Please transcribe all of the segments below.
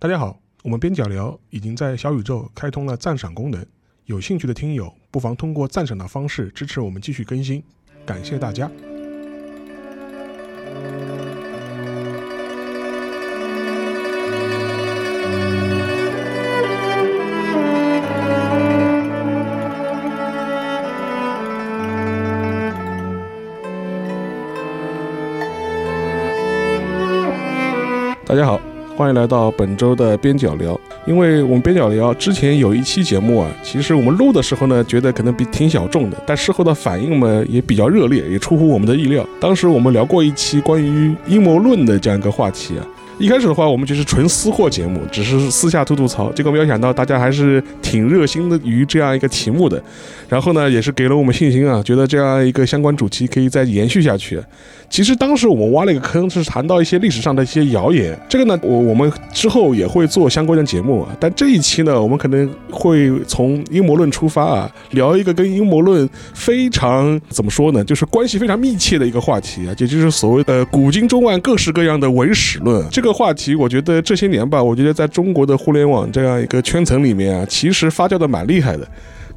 大家好，我们边角聊已经在小宇宙开通了赞赏功能，有兴趣的听友不妨通过赞赏的方式支持我们继续更新，感谢大家。大家好，欢迎来到本周的边角聊。因为我们边角聊之前有一期节目啊，其实我们录的时候呢，觉得可能比挺小众的，但事后的反应嘛也比较热烈，也出乎我们的意料。当时我们聊过一期关于阴谋论的这样一个话题啊。一开始的话，我们就是纯私货节目，只是私下吐吐槽。结果没有想到，大家还是挺热心的于这样一个题目的。然后呢，也是给了我们信心啊，觉得这样一个相关主题可以再延续下去。其实当时我们挖了一个坑，是谈到一些历史上的一些谣言。这个呢，我我们之后也会做相关的节目啊。但这一期呢，我们可能会从阴谋论出发啊，聊一个跟阴谋论非常怎么说呢，就是关系非常密切的一个话题啊，也就是所谓呃古今中外各式各样的伪史论。这个话题，我觉得这些年吧，我觉得在中国的互联网这样一个圈层里面啊，其实发酵的蛮厉害的。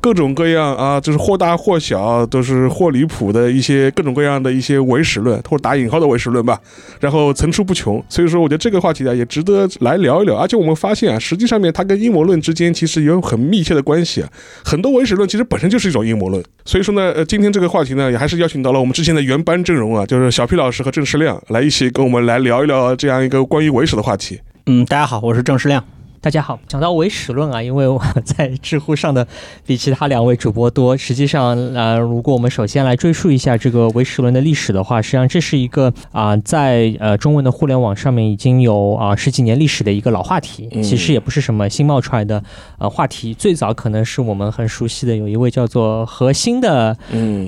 各种各样啊，就是或大或小，都是或离谱的一些各种各样的一些伪史论，或者打引号的伪史论吧，然后层出不穷。所以说，我觉得这个话题呢，也值得来聊一聊。而且我们发现啊，实际上面它跟阴谋论之间其实有很密切的关系啊。很多伪史论其实本身就是一种阴谋论。所以说呢，呃，今天这个话题呢，也还是邀请到了我们之前的原班阵容啊，就是小皮老师和郑世亮来一起跟我们来聊一聊这样一个关于伪史的话题。嗯，大家好，我是郑世亮。大家好，讲到唯史论啊，因为我在知乎上的比其他两位主播多。实际上，呃，如果我们首先来追溯一下这个唯史论的历史的话，实际上这是一个啊，在呃中文的互联网上面已经有啊十几年历史的一个老话题。其实也不是什么新冒出来的呃话题，最早可能是我们很熟悉的有一位叫做何心的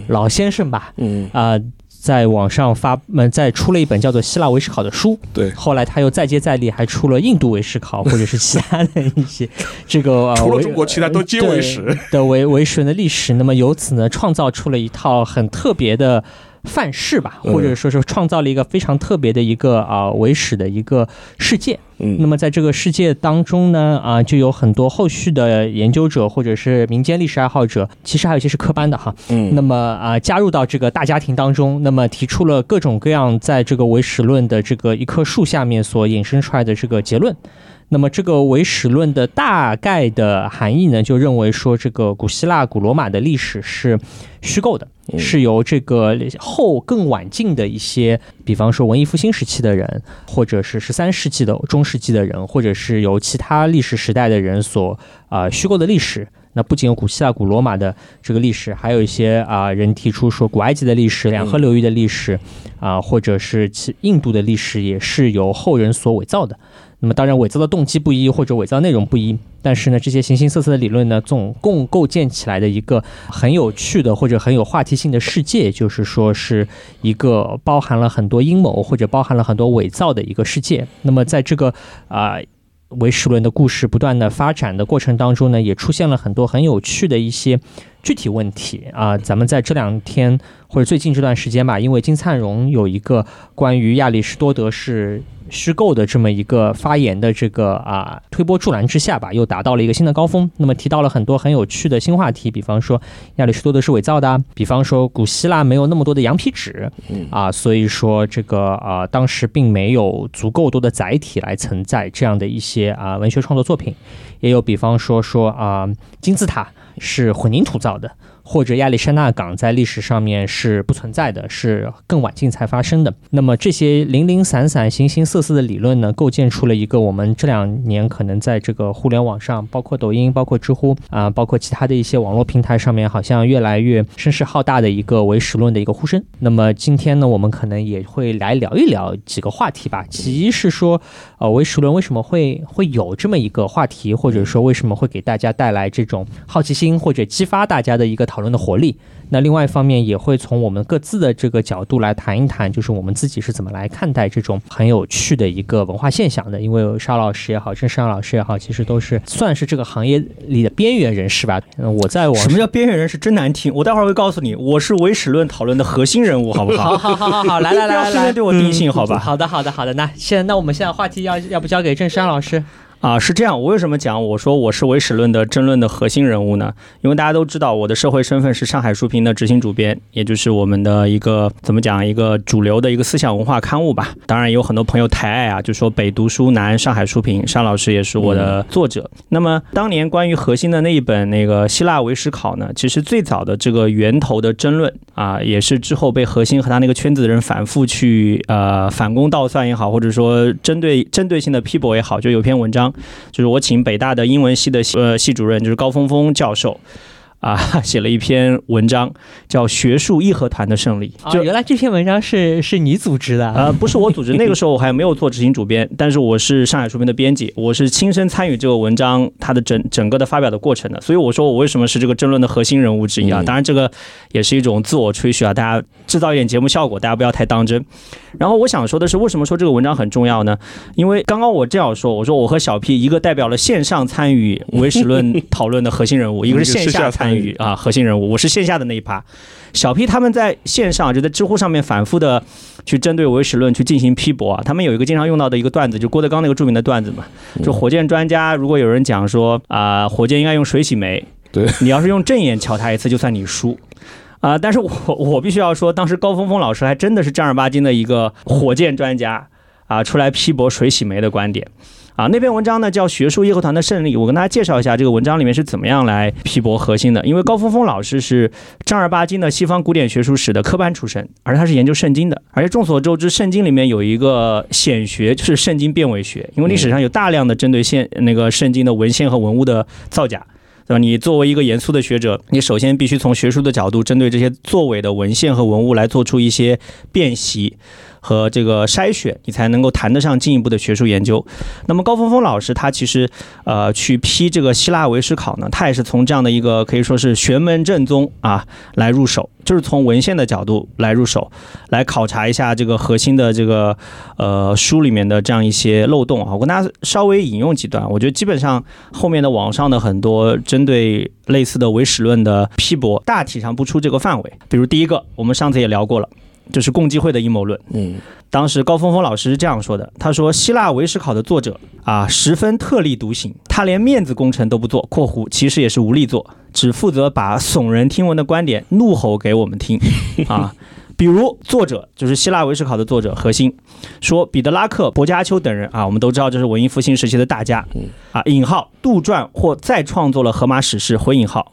老先生吧，嗯啊。在网上发，嗯，在出了一本叫做《希腊维史考》的书。对，后来他又再接再厉，还出了印度维史考，或者是其他的一些这个 除了中国，其他都皆为史的维维史的历史。那么由此呢，创造出了一套很特别的。范式吧，或者说是创造了一个非常特别的一个啊伪史的一个世界。嗯，那么在这个世界当中呢，啊，就有很多后续的研究者或者是民间历史爱好者，其实还有一些是科班的哈。嗯，那么啊，加入到这个大家庭当中，那么提出了各种各样在这个伪史论的这个一棵树下面所引申出来的这个结论。那么这个唯史论的大概的含义呢，就认为说这个古希腊、古罗马的历史是虚构的，是由这个后更晚近的一些，比方说文艺复兴时期的人，或者是十三世纪的中世纪的人，或者是由其他历史时代的人所啊虚构的历史。那不仅有古希腊、古罗马的这个历史，还有一些啊人提出说古埃及的历史、两河流域的历史，啊或者是其印度的历史也是由后人所伪造的。那么当然，伪造的动机不一，或者伪造内容不一，但是呢，这些形形色色的理论呢，总共构建起来的一个很有趣的或者很有话题性的世界，就是说是一个包含了很多阴谋或者包含了很多伪造的一个世界。那么在这个啊唯史论的故事不断的发展的过程当中呢，也出现了很多很有趣的一些具体问题啊。咱们在这两天或者最近这段时间吧，因为金灿荣有一个关于亚里士多德是。虚构的这么一个发言的这个啊推波助澜之下吧，又达到了一个新的高峰。那么提到了很多很有趣的新话题，比方说亚里士多德是伪造的，比方说古希腊没有那么多的羊皮纸，啊，所以说这个啊当时并没有足够多的载体来承载这样的一些啊文学创作作品。也有比方说说啊金字塔是混凝土造的。或者亚历山大港在历史上面是不存在的，是更晚近才发生的。那么这些零零散散、形形色色的理论呢，构建出了一个我们这两年可能在这个互联网上，包括抖音、包括知乎啊，包括其他的一些网络平台上面，好像越来越声势浩大的一个唯史论的一个呼声。那么今天呢，我们可能也会来聊一聊几个话题吧。其一是说，呃，唯史论为什么会会有这么一个话题，或者说为什么会给大家带来这种好奇心，或者激发大家的一个。讨论的活力。那另外一方面也会从我们各自的这个角度来谈一谈，就是我们自己是怎么来看待这种很有趣的一个文化现象的。因为沙老师也好，郑山老师也好，其实都是算是这个行业里的边缘人士吧。我在我什么叫边缘人士？真难听。我待会儿会告诉你，我是唯史论讨论的核心人物，好不好？好好好好，来来来来，对我定性好吧？好的好的好的。那现在那我们现在话题要要不交给郑山老师？啊，是这样。我为什么讲我说我是唯史论的争论的核心人物呢？因为大家都知道我的社会身份是上海书评的执行主编，也就是我们的一个怎么讲一个主流的一个思想文化刊物吧。当然有很多朋友抬爱啊，就说北读书南上海书评，尚老师也是我的作者。那么当年关于核心的那一本那个希腊唯史考呢，其实最早的这个源头的争论啊，也是之后被核心和他那个圈子的人反复去呃反攻倒算也好，或者说针对针对性的批驳也好，就有篇文章。就是我请北大的英文系的呃系主任，就是高峰峰教授。啊，写了一篇文章，叫《学术义和团的胜利》。就原来这篇文章是是你组织的？呃，不是我组织，那个时候我还没有做执行主编，但是我是上海书评的编辑，我是亲身参与这个文章它的整整个的发表的过程的。所以我说我为什么是这个争论的核心人物之一啊？当然这个也是一种自我吹嘘啊，大家制造一点节目效果，大家不要太当真。然后我想说的是，为什么说这个文章很重要呢？因为刚刚我这样说，我说我和小 P 一个代表了线上参与唯史论 讨论的核心人物，一个是线下参与啊核心人物，我是线下的那一趴。小 P 他们在线上就在知乎上面反复的去针对唯史论去进行批驳啊。他们有一个经常用到的一个段子，就郭德纲那个著名的段子嘛，就火箭专家如果有人讲说啊，火箭应该用水洗煤，对你要是用正眼瞧他一次，就算你输。啊！但是我我必须要说，当时高峰峰老师还真的是正儿八经的一个火箭专家啊，出来批驳水洗煤的观点啊。那篇文章呢叫《学术义和团的胜利》，我跟大家介绍一下这个文章里面是怎么样来批驳核心的。因为高峰峰老师是正儿八经的西方古典学术史的科班出身，而他是研究圣经的，而且众所周知，圣经里面有一个显学，就是圣经变伪学，因为历史上有大量的针对现那个圣经的文献和文物的造假。对吧？你作为一个严肃的学者，你首先必须从学术的角度，针对这些作伪的文献和文物来做出一些辨析。和这个筛选，你才能够谈得上进一步的学术研究。那么高峰峰老师他其实呃去批这个希腊唯史考呢，他也是从这样的一个可以说是玄门正宗啊来入手，就是从文献的角度来入手，来考察一下这个核心的这个呃书里面的这样一些漏洞啊。我跟大家稍微引用几段，我觉得基本上后面的网上的很多针对类似的唯史论的批驳，大体上不出这个范围。比如第一个，我们上次也聊过了。就是共济会的阴谋论。嗯，当时高峰峰老师是这样说的：“他说，希腊维史考的作者啊，十分特立独行，他连面子工程都不做（括弧其实也是无力做），只负责把耸人听闻的观点怒吼给我们听 啊。比如作者就是希腊维史考的作者核心说，彼得拉克、薄伽丘等人啊，我们都知道这是文艺复兴时期的大家啊。引号杜撰或再创作了荷马史诗（回引号）。”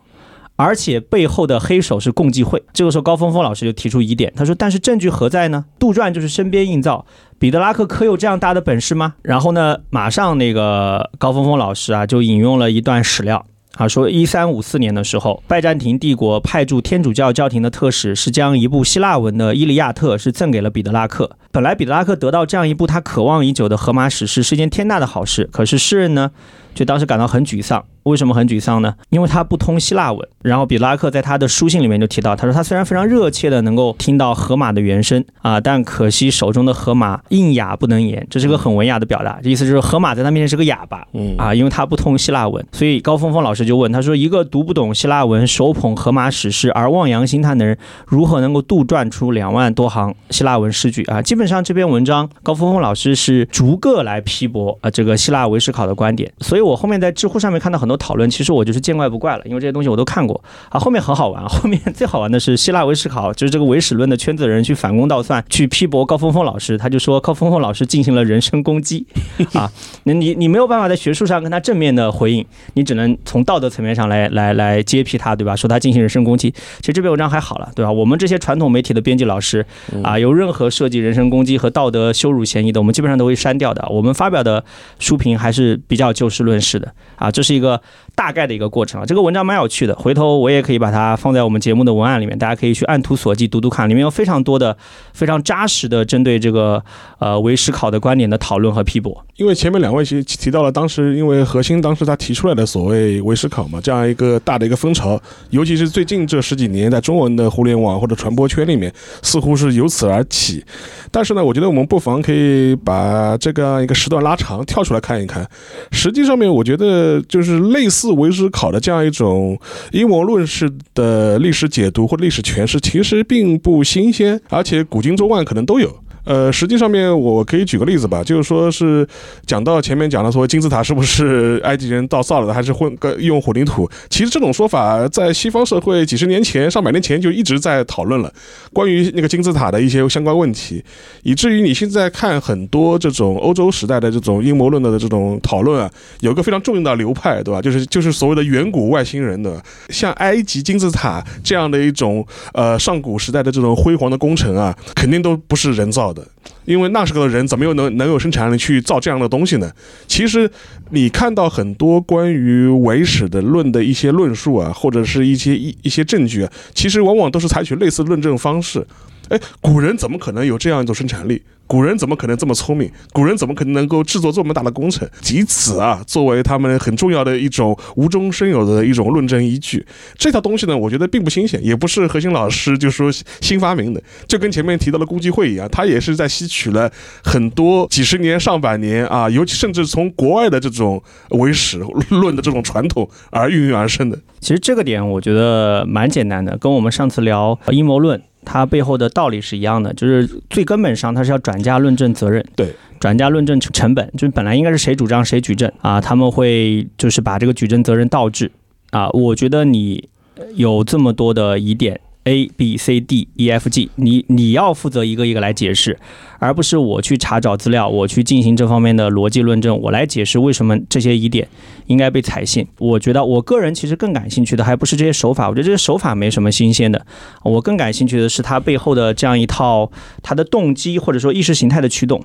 而且背后的黑手是共济会。这个时候，高峰峰老师就提出疑点，他说：“但是证据何在呢？杜撰就是身边硬造，彼得拉克可有这样大的本事吗？”然后呢，马上那个高峰峰老师啊，就引用了一段史料啊，说一三五四年的时候，拜占庭帝国派驻天主教教廷的特使是将一部希腊文的《伊利亚特》是赠给了彼得拉克。本来彼得拉克得到这样一部他渴望已久的荷马史诗是一件天大的好事，可是诗人呢，就当时感到很沮丧。为什么很沮丧呢？因为他不通希腊文。然后比拉克在他的书信里面就提到，他说他虽然非常热切的能够听到荷马的原声啊，但可惜手中的荷马硬哑不能言，这是个很文雅的表达。这意思就是荷马在他面前是个哑巴，嗯啊，因为他不通希腊文。所以高峰峰老师就问他说：一个读不懂希腊文、手捧荷马史诗而望洋兴叹的人，如何能够杜撰出两万多行希腊文诗句啊？基本上这篇文章，高峰峰老师是逐个来批驳啊这个希腊维史考的观点。所以我后面在知乎上面看到很多讨论，其实我就是见怪不怪了，因为这些东西我都看过。啊，后面很好玩。后面最好玩的是希腊维史考，就是这个唯史论的圈子的人去反攻倒算，去批驳高峰峰老师。他就说高峰峰老师进行了人身攻击。啊，那你你没有办法在学术上跟他正面的回应，你只能从道德层面上来来来揭批他，对吧？说他进行人身攻击。其实这篇文章还好了，对吧？我们这些传统媒体的编辑老师啊，有任何涉及人身攻击和道德羞辱嫌疑的，我们基本上都会删掉的。我们发表的书评还是比较就事论事的。啊，这是一个大概的一个过程啊。这个文章蛮有趣的，回头我也可以把它放在我们节目的文案里面，大家可以去按图索骥读读看，里面有非常多的、非常扎实的针对这个呃唯史考的观点的讨论和批驳。因为前面两位其实提到了当时因为核心当时他提出来的所谓唯史考嘛，这样一个大的一个风潮，尤其是最近这十几年，在中文的互联网或者传播圈里面，似乎是由此而起。但但是呢，我觉得我们不妨可以把这个一个时段拉长，跳出来看一看。实际上面，我觉得就是类似为师考的这样一种阴谋论式的历史解读或历史诠释，其实并不新鲜，而且古今中外可能都有。呃，实际上面我可以举个例子吧，就是说是讲到前面讲的说金字塔是不是 埃及人造造的，还是混个用混凝土？其实这种说法在西方社会几十年前、上百年前就一直在讨论了，关于那个金字塔的一些相关问题，以至于你现在看很多这种欧洲时代的这种阴谋论的这种讨论啊，有个非常重要的流派，对吧？就是就是所谓的远古外星人的，像埃及金字塔这样的一种呃上古时代的这种辉煌的工程啊，肯定都不是人造的。因为那时候的人怎么又能能有生产力去造这样的东西呢？其实你看到很多关于伪史的论的一些论述啊，或者是一些一一些证据啊，其实往往都是采取类似论证方式。哎，古人怎么可能有这样一种生产力？古人怎么可能这么聪明？古人怎么可能能够制作这么大的工程？以此啊，作为他们很重要的一种无中生有的一种论证依据。这套东西呢，我觉得并不新鲜，也不是核心老师就说新发明的，就跟前面提到的共济会一样，他也是在吸取了很多几十年、上百年啊，尤其甚至从国外的这种唯史论的这种传统而孕育而生的。其实这个点我觉得蛮简单的，跟我们上次聊阴谋论。它背后的道理是一样的，就是最根本上它是要转嫁论证责任，对，转嫁论证成本，就是本来应该是谁主张谁举证啊，他们会就是把这个举证责任倒置啊。我觉得你有这么多的疑点，A B C D E F G，你你要负责一个一个来解释。而不是我去查找资料，我去进行这方面的逻辑论证，我来解释为什么这些疑点应该被采信。我觉得我个人其实更感兴趣的还不是这些手法，我觉得这些手法没什么新鲜的。我更感兴趣的是它背后的这样一套它的动机或者说意识形态的驱动。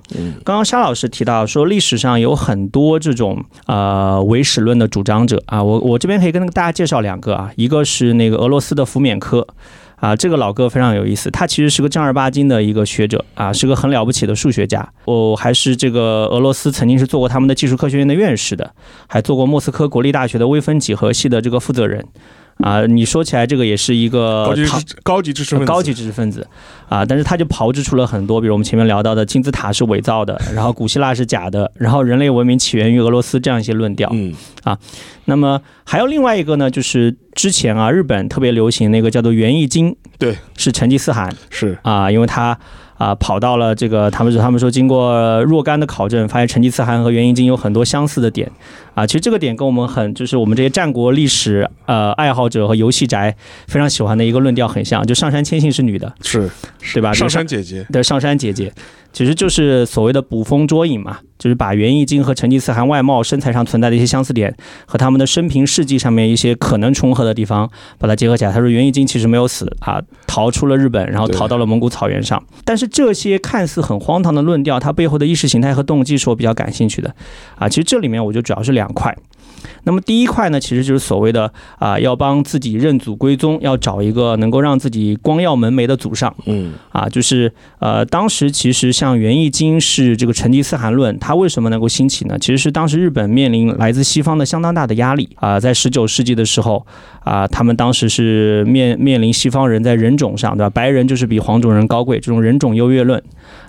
刚刚沙老师提到说历史上有很多这种呃唯史论的主张者啊，我我这边可以跟大家介绍两个啊，一个是那个俄罗斯的福缅科。啊，这个老哥非常有意思，他其实是个正儿八经的一个学者啊，是个很了不起的数学家。我还是这个俄罗斯曾经是做过他们的技术科学院的院士的，还做过莫斯科国立大学的微分几何系的这个负责人。啊，你说起来这个也是一个高级高级知识分子，高级知识分子。啊，但是他就炮制出了很多，比如我们前面聊到的金字塔是伪造的，然后古希腊是假的，然后人类文明起源于俄罗斯这样一些论调。嗯。啊，那么还有另外一个呢，就是之前啊，日本特别流行那个叫做园艺经，对，是成吉思汗，是。啊，因为他。啊，跑到了这个，他们说，他们说，经过若干的考证，发现成吉思汗和元义经有很多相似的点。啊，其实这个点跟我们很，就是我们这些战国历史呃爱好者和游戏宅非常喜欢的一个论调很像，就上杉谦信是女的，是，对吧？上杉姐姐，对，上杉姐姐。其实就是所谓的捕风捉影嘛，就是把元义经和成吉思汗外貌、身材上存在的一些相似点，和他们的生平事迹上面一些可能重合的地方，把它结合起来。他说元义经其实没有死啊，逃出了日本，然后逃到了蒙古草原上。但是这些看似很荒唐的论调，它背后的意识形态和动机是我比较感兴趣的啊。其实这里面我就主要是两块。那么第一块呢，其实就是所谓的啊，要帮自己认祖归宗，要找一个能够让自己光耀门楣的祖上。嗯，啊，就是呃，当时其实像元义经是这个成吉思汗论，它为什么能够兴起呢？其实是当时日本面临来自西方的相当大的压力啊，在十九世纪的时候啊，他们当时是面面临西方人在人种上，对吧？白人就是比黄种人高贵，这种人种优越论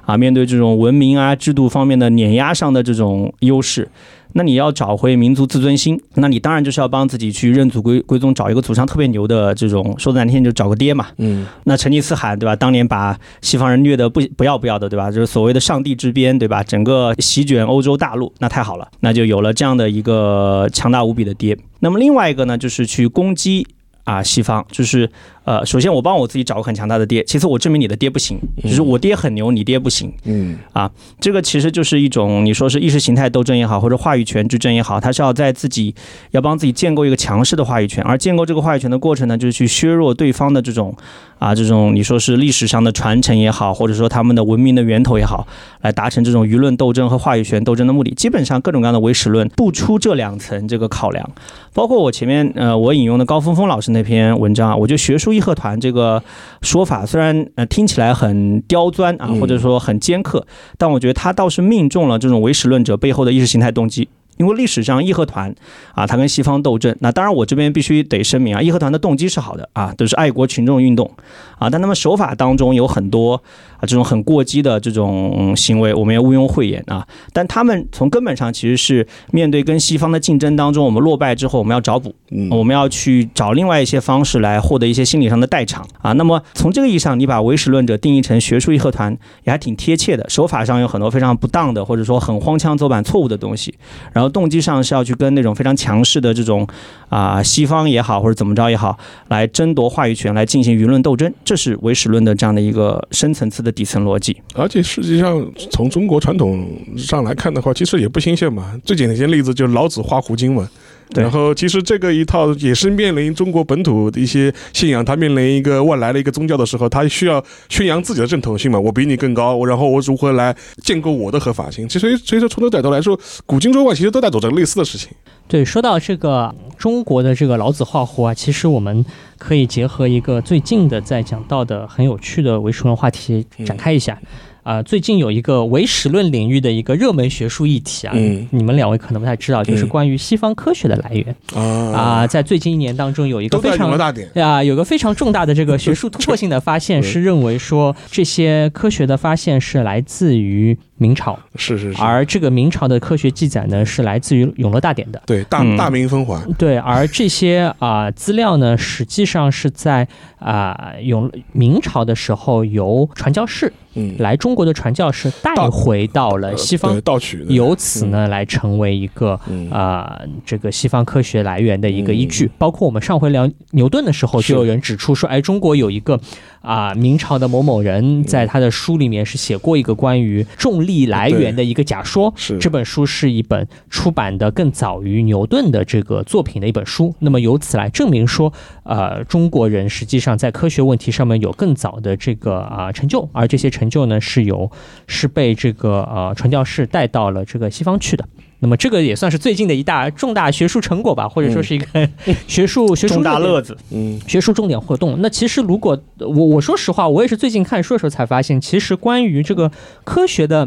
啊，面对这种文明啊制度方面的碾压上的这种优势。那你要找回民族自尊心，那你当然就是要帮自己去认祖归归宗，找一个祖上特别牛的这种，说的难听就找个爹嘛。嗯，那成吉思汗对吧？当年把西方人虐得不不要不要的对吧？就是所谓的上帝之鞭对吧？整个席卷欧洲大陆，那太好了，那就有了这样的一个强大无比的爹。那么另外一个呢，就是去攻击。啊，西方就是，呃，首先我帮我自己找个很强大的爹，其次我证明你的爹不行，就是我爹很牛，你爹不行。嗯，啊，这个其实就是一种你说是意识形态斗争也好，或者话语权之争也好，他是要在自己要帮自己建构一个强势的话语权，而建构这个话语权的过程呢，就是去削弱对方的这种。啊，这种你说是历史上的传承也好，或者说他们的文明的源头也好，来达成这种舆论斗争和话语权斗争的目的，基本上各种各样的唯史论不出这两层这个考量。包括我前面呃我引用的高峰峰老师那篇文章啊，我觉得学术义和团这个说法虽然呃听起来很刁钻啊，或者说很尖刻，但我觉得他倒是命中了这种唯史论者背后的意识形态动机。因为历史上义和团啊，他跟西方斗争，那当然我这边必须得声明啊，义和团的动机是好的啊，都是爱国群众运动啊，但他们手法当中有很多啊这种很过激的这种行为，我们也毋庸讳言啊。但他们从根本上其实是面对跟西方的竞争当中，我们落败之后，我们要找补，嗯，我们要去找另外一些方式来获得一些心理上的代偿啊。那么从这个意义上，你把唯识论者定义成学术义和团也还挺贴切的，手法上有很多非常不当的，或者说很荒腔走板、错误的东西，然后动机上是要去跟那种非常强势的这种啊、西方也好或者怎么着也好，来争夺话语权，来进行舆论斗争，这是唯史论的这样的一个深层次的底层逻辑。而且实际上从中国传统上来看的话，其实也不新鲜嘛。最简单的例子就是老子画胡经嘛。对然后其实这个一套也是面临中国本土的一些信仰，它面临一个外来的一个宗教的时候，它需要宣扬自己的正统性嘛。我比你更高，然后我如何来建构我的合法性？其实所以说从头到头来说，古今中外其实都在走着类似的事情。对，说到这个中国的这个老子画胡啊，其实我们可以结合一个最近的在讲到的很有趣的唯识论话题展开一下。啊、最近有一个唯史论领域的一个热门学术议题啊，嗯。你们两位可能不太知道，就是嗯。关于西方科学的来源啊。啊、在最近一年当中有一个非常。啊，有个非常重大的这个学术突破性的发现，是认为说这些科学的发现是来自于明朝，是是是，而这个明朝的科学记载呢是来自于《永乐大典》的。对大嗯。大明分环，对，而这些啊、资料呢，实际上是在啊、永明朝的时候由传教士嗯，来中国的传教士带回到了呃西方对，盗取，由此呢来成为一个嗯。啊、这个西方科学来源的一个依据。嗯。包括我们上回聊牛顿的时候，就有人指出说，哎，中国有一个啊、明朝的某某人在他的书里面是写过一个关于重力来源的一个假说。是这本书是一本出版的更早于牛顿的这个作品的一本书。那么由此来证明说，呃，中国人实际上在科学问题上面有更早的这个啊、成就，而这些成就呢是由是被这个呃传教士带到了这个西方去的。那么这个也算是最近的一大重大学术成果吧，或者说是一个 学术、学术重大乐子，嗯学术重点活动。那其实如果我我说实话，我也是最近看书的时候才发现，其实关于这个科学的。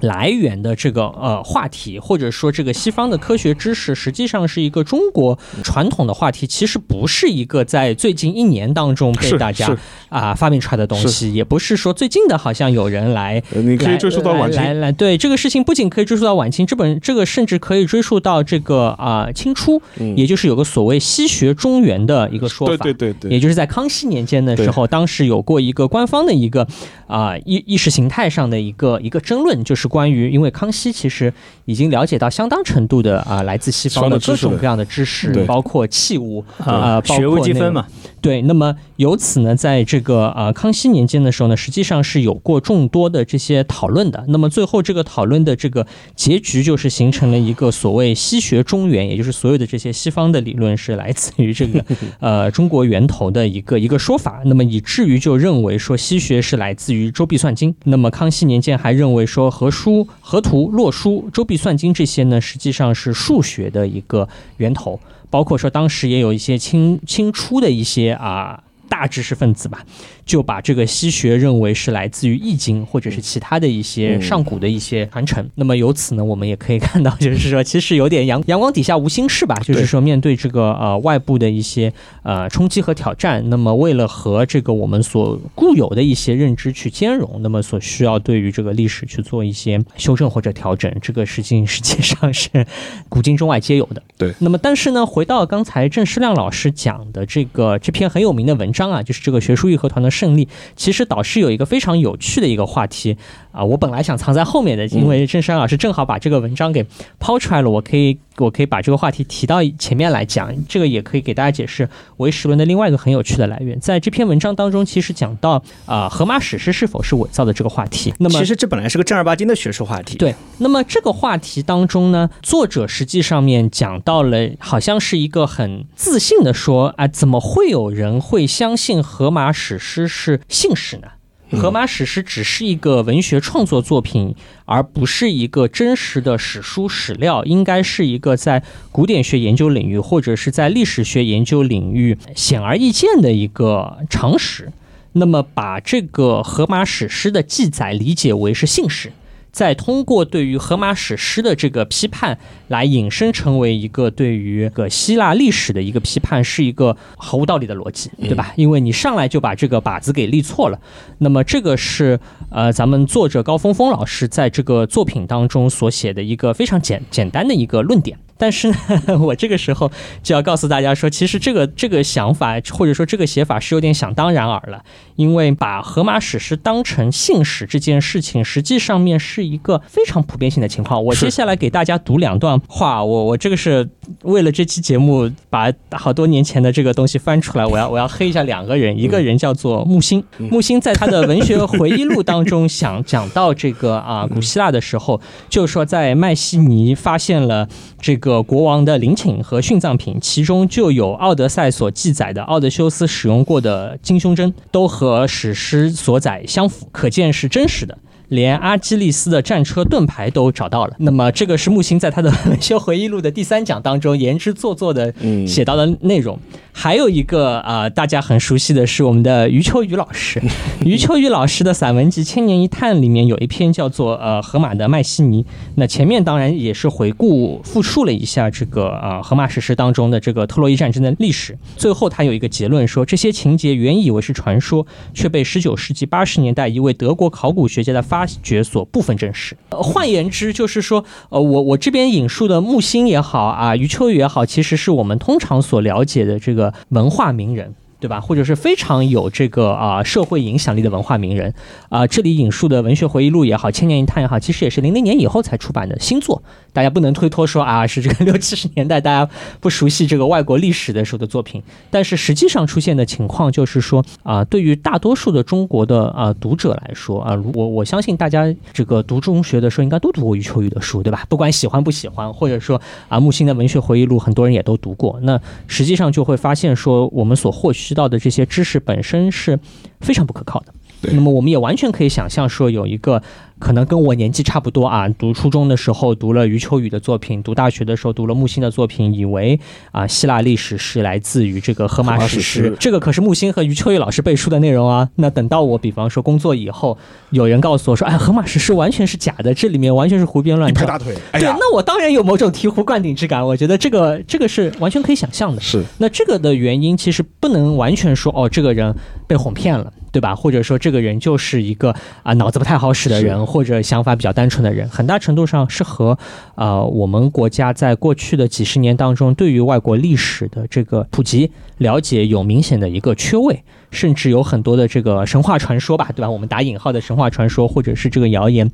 来源的这个呃话题，或者说这个西方的科学知识，实际上是一个中国传统的话题，其实不是一个在最近一年当中被大家是。啊、发明出来的东西，也不是说最近的好像有人来可以追溯到晚清。来来来，对这个事情不仅可以追溯到晚清，这本这个甚至可以追溯到这个啊、清初，嗯。也就是有个所谓西学中原的一个说法。对对对对，也就是在康熙年间的时候，当时有过一个官方的一个啊、意意识形态上的一个一个争论，就是关于因为康熙其实已经了解到相当程度的啊、来自西方的各种各样的知识，对包括器物啊啊，包括学无积分嘛，对，那么由此呢，在这个呃康熙年间的时候呢，实际上是有过众多的这些讨论的。那么最后这个讨论的这个结局，就是形成了一个所谓西学中原，也就是所有的这些西方的理论是来自于这个 呃中国源头的一个一个说法。那么以至于就认为说西学是来自于《周必算经》。那么康熙年间还认为说河书、河图、洛书、周必算经这些呢，实际上是数学的一个源头。包括说当时也有一些清清初的一些啊。大知识分子吧，就把这个西学认为是来自于易经或者是其他的一些嗯上古的一些传承。那么由此呢，我们也可以看到，就是说其实有点阳阳光底下无心事吧，就是说面对这个呃外部的一些呃冲击和挑战，那么为了和这个我们所固有的一些认知去兼容，那么所需要对于这个历史去做一些修正或者调整，这个事情实际上是古今中外皆有的。对那么但是呢，回到刚才郑世亮老师讲的这个这篇很有名的文章啊，就是这个学术义和团的胜利，其实导师有一个非常有趣的一个话题啊，我本来想藏在后面的，因为郑山老师正好把这个文章给抛出来了，我可以我可以把这个话题提到前面来讲，这个也可以给大家解释唯识论的另外一个很有趣的来源。在这篇文章当中，其实讲到啊，荷马史诗是否是伪造的这个话题。那么其实这本来是个正儿八经的学术话题。对，那么这个话题当中呢，作者实际上面讲到了，好像是一个很自信的说，啊，怎么会有人会相信荷马史诗是信史呢？荷马史诗只是一个文学创作作品，而不是一个真实的史书史料，应该是一个在古典学研究领域或者是在历史学研究领域显而易见的一个常识。那么，把这个荷马史诗的记载理解为是信史，再通过对于荷马史诗的这个批判，来引申成为一个对于个希腊历史的一个批判，是一个毫无道理的逻辑，对吧？因为你上来就把这个靶子给立错了。那么这个是呃，咱们作者高峰峰老师在这个作品当中所写的一个非常简简单的一个论点。但是呢，我这个时候就要告诉大家说，其实这个这个想法或者说这个写法是有点想当然尔了，因为把荷马史诗当成信史这件事情，实际上面是一个非常普遍性的情况。我接下来给大家读两段话，我我这个是为了这期节目把好多年前的这个东西翻出来，我要我要黑一下两个人，一个人叫做木星，木星在他的文学回忆录当中想讲到这个啊古希腊的时候，就是说在麦西尼发现了这个。国王的陵寝和殉葬品，其中就有《奥德赛》所记载的奥德修斯使用过的金胸针，都和史诗所载相符，可见是真实的。连阿基利斯的战车盾牌都找到了。那么，这个是木星在他的 文学回忆录的第三讲当中言之做作的写到的内容。还有一个啊，大家很熟悉的是我们的余秋雨老师。余秋雨老师的散文集《千年一叹》里面有一篇叫做《呃荷马的麦西尼》。那前面当然也是回顾复述了一下这个呃荷马史诗当中的这个特洛伊战争的历史。最后他有一个结论说，这些情节原以为是传说，却被19世纪80年代一位德国考古学家的发发掘所部分证实。呃，换言之，就是说，呃，我我这边引述的木星也好啊，余秋雨也好，其实是我们通常所了解的这个。文化名人。对吧？或者是非常有这个啊社会影响力的文化名人啊，这里引述的文学回忆录也好，《千年一叹》也好，其实也是零零年以后才出版的新作。大家不能推脱说啊，是这个六七十年代大家不熟悉这个外国历史的时候的作品。但是实际上出现的情况就是说啊，对于大多数的中国的啊读者来说啊，我我相信大家这个读中学的时候应该都读过余秋雨的书，对吧？不管喜欢不喜欢，或者说啊木心的文学回忆录，很多人也都读过。那实际上就会发现说，我们所获取。到的这些知识本身是非常不可靠的。那么我们也完全可以想象说，有一个可能跟我年纪差不多啊，读初中的时候读了余秋雨的作品，读大学的时候读了木心的作品，以为啊希腊历史是来自于这个荷马史诗。这个可是木心和余秋雨老师背书的内容啊。那等到我比方说工作以后，有人告诉我说，哎，荷马史诗完全是假的，这里面完全是胡编乱造。拍大腿。对，那我当然有某种醍醐灌顶之感。我觉得这个这个是完全可以想象的。是。那这个的原因其实不能完全说哦，这个人被哄骗了。对吧？或者说这个人就是一个啊脑子不太好使的人，或者想法比较单纯的人，很大程度上是和呃我们国家在过去的几十年当中对于外国历史的这个普及了解有明显的一个缺位。甚至有很多的这个神话传说吧，对吧？我们打引号的神话传说，或者是这个谣言，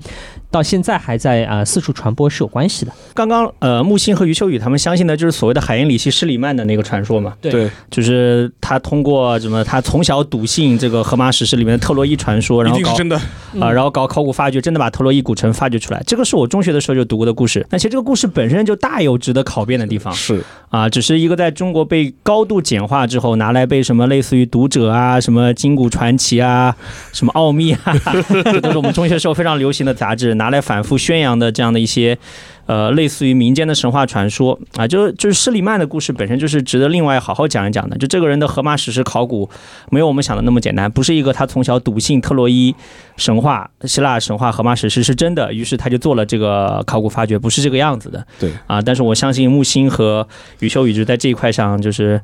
到现在还在啊四处传播是有关系的。刚刚呃木星和余秋雨他们相信的就是所谓的海因里希施里曼的那个传说嘛？对，就是他通过什么，他从小笃信这个荷马史诗里面的特洛伊传说，然后搞真的啊，然后搞考古发掘，真的把特洛伊古城发掘出来。这个是我中学的时候就读过的故事。那其实这个故事本身就大有值得考辨的地方。是啊，只是一个在中国被高度简化之后，拿来被什么类似于读者啊什么金古。传奇啊，什么奥秘啊，这都是我们中学时候非常流行的杂志，拿来反复宣扬的这样的一些，呃，类似于民间的神话传说啊，就是就是施里曼的故事本身就是值得另外好好讲一讲的。就这个人的荷马史诗考古，没有我们想的那么简单，不是一个他从小笃信特洛伊神话、希腊神话、荷马史诗是真的，于是他就做了这个考古发掘，不是这个样子的。对啊，但是我相信木星和宇修宇就在这一块上就是。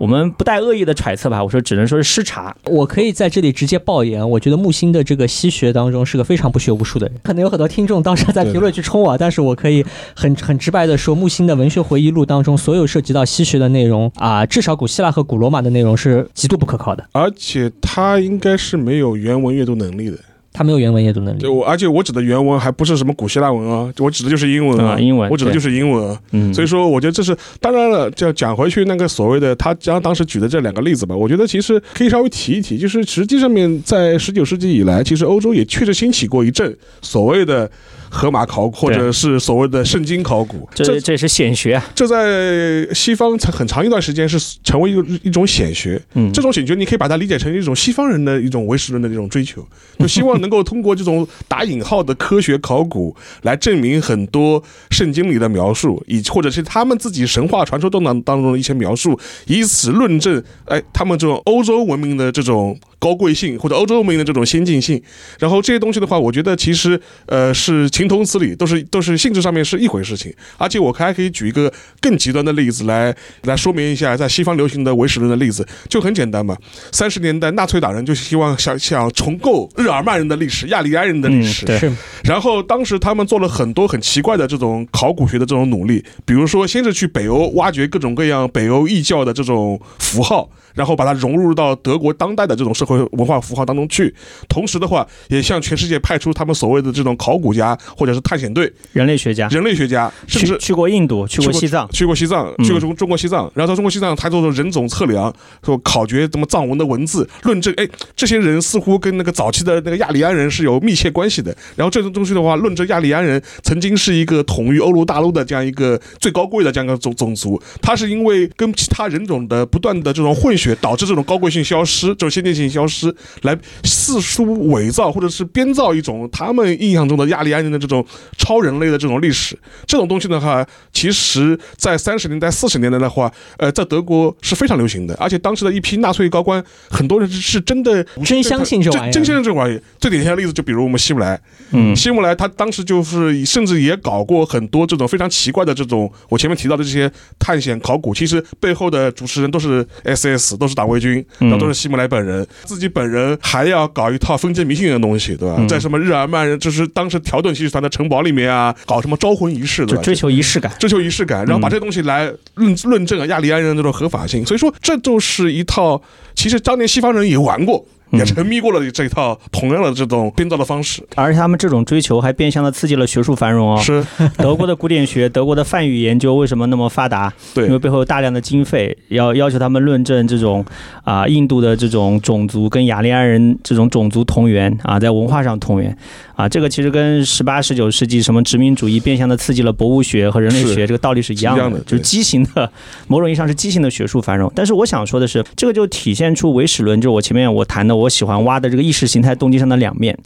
我们不带恶意的揣测吧，我说只能说是失察。我可以在这里直接爆言，我觉得木星的这个西学当中是个非常不学无术的人。可能有很多听众到时候在评论区冲我，但是我可以很 很直白的说，木星的文学回忆录当中所有涉及到西学的内容啊，至少古希腊和古罗马的内容是极度不可靠的，而且他应该是没有原文阅读能力的。他没有原文阅读能力，对，我而且我指的原文还不是什么古希腊文啊，我指的就是英文啊，英文，我指的就是英文。嗯，所以说我觉得这是当然了，就讲回去那个所谓的他将当时举的这两个例子吧，我觉得其实可以稍微提一提，就是实际上面在十九世纪以来，其实欧洲也确实兴起过一阵所谓的。荷马考古，或者是所谓的圣经考古，这这是显学。这在西方曾很长一段时间是成为一一种显学。嗯，这种显学你可以把它理解成一种西方人的一种唯识论的这种追求，就希望能够通过这种打引号的科学考古来证明很多圣经里的描述，以或者是他们自己神话传说中当当中的一些描述，以此论证，哎，他们这种欧洲文明的这种高贵性或者欧洲文明的这种先进性。然后这些东西的话，我觉得其实呃是情同此理，都是都是性质上面是一回事情。而且我还可以举一个更极端的例子来来说明一下，在西方流行的唯史论的例子，就很简单嘛。三十年代纳粹党人就希望想想重构日耳曼人的历史、亚利安人的历史，嗯对然后当时他们做了很多很奇怪的这种考古学的这种努力，比如说先是去北欧挖掘各种各样北欧异教的这种符号，然后把它融入到德国当代的这种社会文化符号当中去。同时的话，也向全世界派出他们所谓的这种考古家或者是探险队、人类学家。人类学家，甚至去去过印度，去过西藏，去过西藏，嗯。去过中中国西藏，然后到中国西藏，他做做人种测量，说考掘什么藏文的文字，论证，哎，这些人似乎跟那个早期的那个亚利安人是有密切关系的。然后这种东西的话，论证亚利安人曾经是一个统御欧陆大陆的这样一个最高贵的这样一个种种族，他是因为跟其他人种的不断的这种混血，导致这种高贵性消失，这种先进性消失，来四处伪造或者是编造一种他们印象中的亚利安人的这种超人类的这种历史。这种东西的话，其实在三十年代、四十年代的话，呃，在德国是非常流行的，而且当时的一批纳粹高官，很多人是是真的真相信这玩意儿真真相信这玩意儿。最典型的例子就比如我们希姆莱，嗯，希姆莱他当时就是甚至也搞过很多这种非常奇怪的这种我前面提到的这些探险考古，其实背后的主持人都是 SS，都是党卫军，然后都是希姆莱本人，自己本人还要搞一套封建迷信的东西，对吧？嗯在什么日耳曼人，就是当时条顿骑士团的城堡里面啊，搞什么招魂仪式，的？就追求仪式感。追求仪式感，然后把这东西来论论证啊亚利安人的这种合法性。所以说，这就是一套其实当年西方人也玩过。也沉迷过了这一套同样的这种编造的方式，而且他们这种追求还变相的刺激了学术繁荣哦。是 德国的古典学、德国的梵语研究为什么那么发达？对因为背后有大量的经费，要要求他们论证这种啊、印度的这种种族跟雅利安人这种种族同源啊，在文化上同源啊，这个其实跟十八、十九世纪什么殖民主义变相的刺激了博物学和人类学这个道理是一样的，一样的就是畸形的，某种意义上是畸形的学术繁荣。但是我想说的是，这个就体现出唯史论，就是我前面我谈的，我喜欢挖的这个意识形态动机上的两面。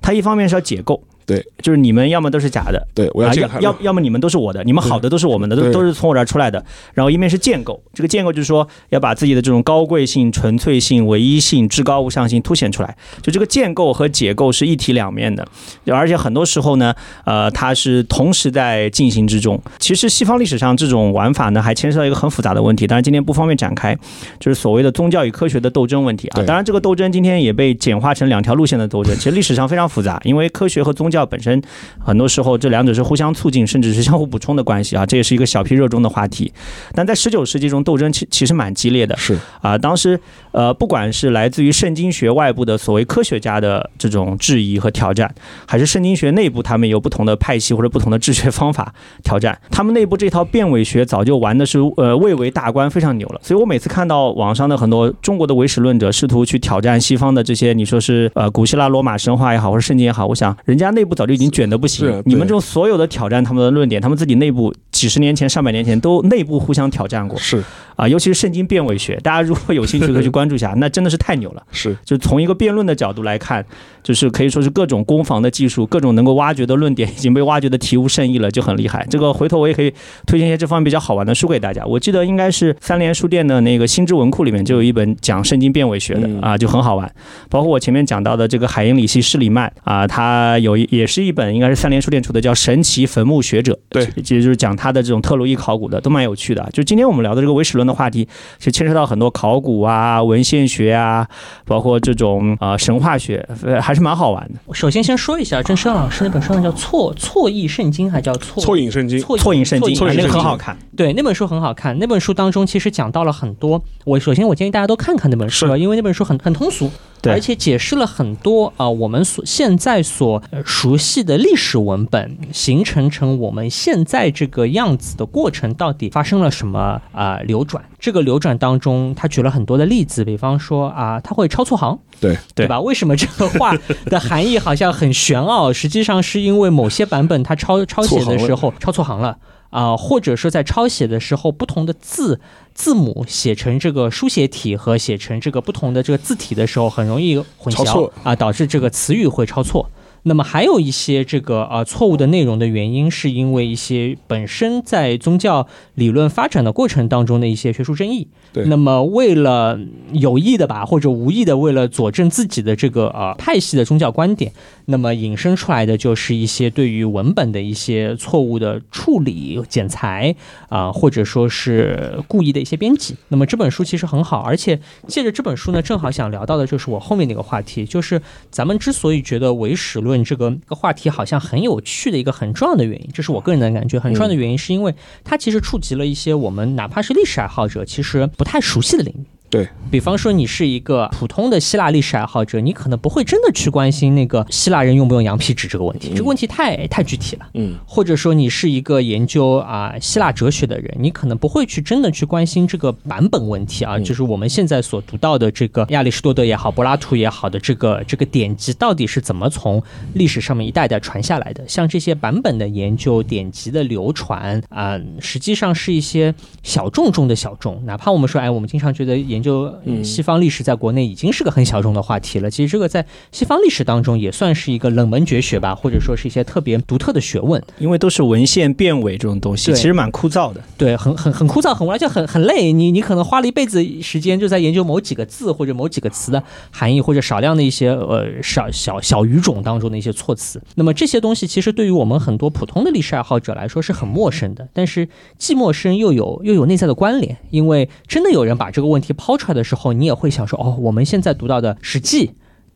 它一方面是要解构。对，就是你们要么都是假的，对，我要要要要么你们都是我的，你们好的都是我们的，都都是从我这儿出来的。然后一面是建构，这个建构就是说要把自己的这种高贵性、纯粹性、唯一性、至高无上性凸显出来。就这个建构和解构是一体两面的，而且很多时候呢，呃，它是同时在进行之中。其实西方历史上这种玩法呢，还牵涉到一个很复杂的问题，当然今天不方便展开，就是所谓的宗教与科学的斗争问题啊。当然这个斗争今天也被简化成两条路线的斗争，其实历史上非常复杂，因为科学和宗教本身。很多时候这两者是互相促进，甚至是相互补充的关系啊，这也是一个小批热衷的话题。但在十九世纪中，斗争其其实蛮激烈的是啊。当时呃，不管是来自于圣经学外部的所谓科学家的这种质疑和挑战，还是圣经学内部他们有不同的派系或者不同的治学方法挑战，他们内部这套变伪学早就玩的是呃蔚为大观，非常牛了。所以我每次看到网上的很多中国的唯史论者试图去挑战西方的这些，你说是呃古希腊罗马神话也好，或者圣经也好，我想人家内部早就已经卷的不行。你们这种所有的挑战他们的论点，他们自己内部几十年前、上百年前都内部互相挑战过是啊，尤其是圣经辩伪学，大家如果有兴趣可以去关注一下，那真的是太牛了。是就从一个辩论的角度来看，就是可以说是各种攻防的技术，各种能够挖掘的论点已经被挖掘的体无圣意了，就很厉害。这个回头我也可以推荐一些这方面比较好玩的书给大家。我记得应该是三联书店的那个新知文库里面就有一本讲圣经辩伪学的嗯啊，就很好玩。包括我前面讲到的这个海因里希施里曼啊，他有一也是一本应该是三联书店出的叫《神奇坟墓学者》，对，其实就是讲他的这种特洛伊考古的，都蛮有趣的。就今天我们聊的这个唯史论的话题，其实牵涉到很多考古啊、文献学啊，包括这种呃神话学，呃还是蛮好玩的。首先先说一下郑生老师那本书呢叫错错译圣经，还叫错错引圣经，错错引圣经，错引啊那个圣经很好看。对，那本书很好看。那本书当中其实讲到了很多。我首先我建议大家都看看那本书，因为那本书很很通俗，对而且解释了很多啊、呃我们所现在所、呃熟悉的历史文本形成成我们现在这个样子的过程到底发生了什么啊、流转。这个流转当中，他举了很多的例子，比方说啊、他会抄错行，对对吧？为什么这个话的含义好像很玄奥？实际上是因为某些版本他抄抄写的时候抄错行了。啊、或者说在抄写的时候，不同的字字母写成这个书写体和写成这个不同的这个字体的时候，很容易混淆啊，导致这个词语会抄错。那么还有一些这个呃错误的内容的原因，是因为一些本身在宗教理论发展的过程当中的一些学术争议。对那么为了有意的吧，或者无意的，为了佐证自己的这个呃派系的宗教观点，那么引申出来的就是一些对于文本的一些错误的处理、剪裁啊、或者说是故意的一些编辑。那么这本书其实很好，而且借着这本书呢，正好想聊到的就是我后面那个话题，就是咱们之所以觉得唯史论这个个话题好像很有趣的一个很重要的原因，这是我个人的感觉，很重要的原因是因为它其实触及了一些我们哪怕是历史爱好者其实不太熟悉的领域。对，比方说你是一个普通的希腊历史爱好者，你可能不会真的去关心那个希腊人用不用羊皮纸这个问题，这个问题太太具体了。嗯，或者说你是一个研究啊希腊哲学的人，你可能不会去真的去关心这个版本问题啊，就是我们现在所读到的这个亚里士多德也好，柏拉图也好的这个这个典籍到底是怎么从历史上面一代代传下来的？像这些版本的研究、典籍的流传啊、实际上是一些小众中的小众。哪怕我们说，哎，我们经常觉得研究嗯西方历史在国内已经是个很小众的话题了，其实这个在西方历史当中也算是一个冷门绝学吧，或者说是一些特别独特的学问。因为都是文献变伪这种东西，其实蛮枯燥的。对，很很很枯燥，很无聊，就很很累。你你可能花了一辈子时间就在研究某几个字或者某几个词的含义，或者少量的一些呃少小小语种当中的一些措辞。那么这些东西其实对于我们很多普通的历史爱好者来说是很陌生的，但是既陌生又有又有内在的关联。因为真的有人把这个问题抛出来的时候，你也会想说，哦，我们现在读到的《史记》。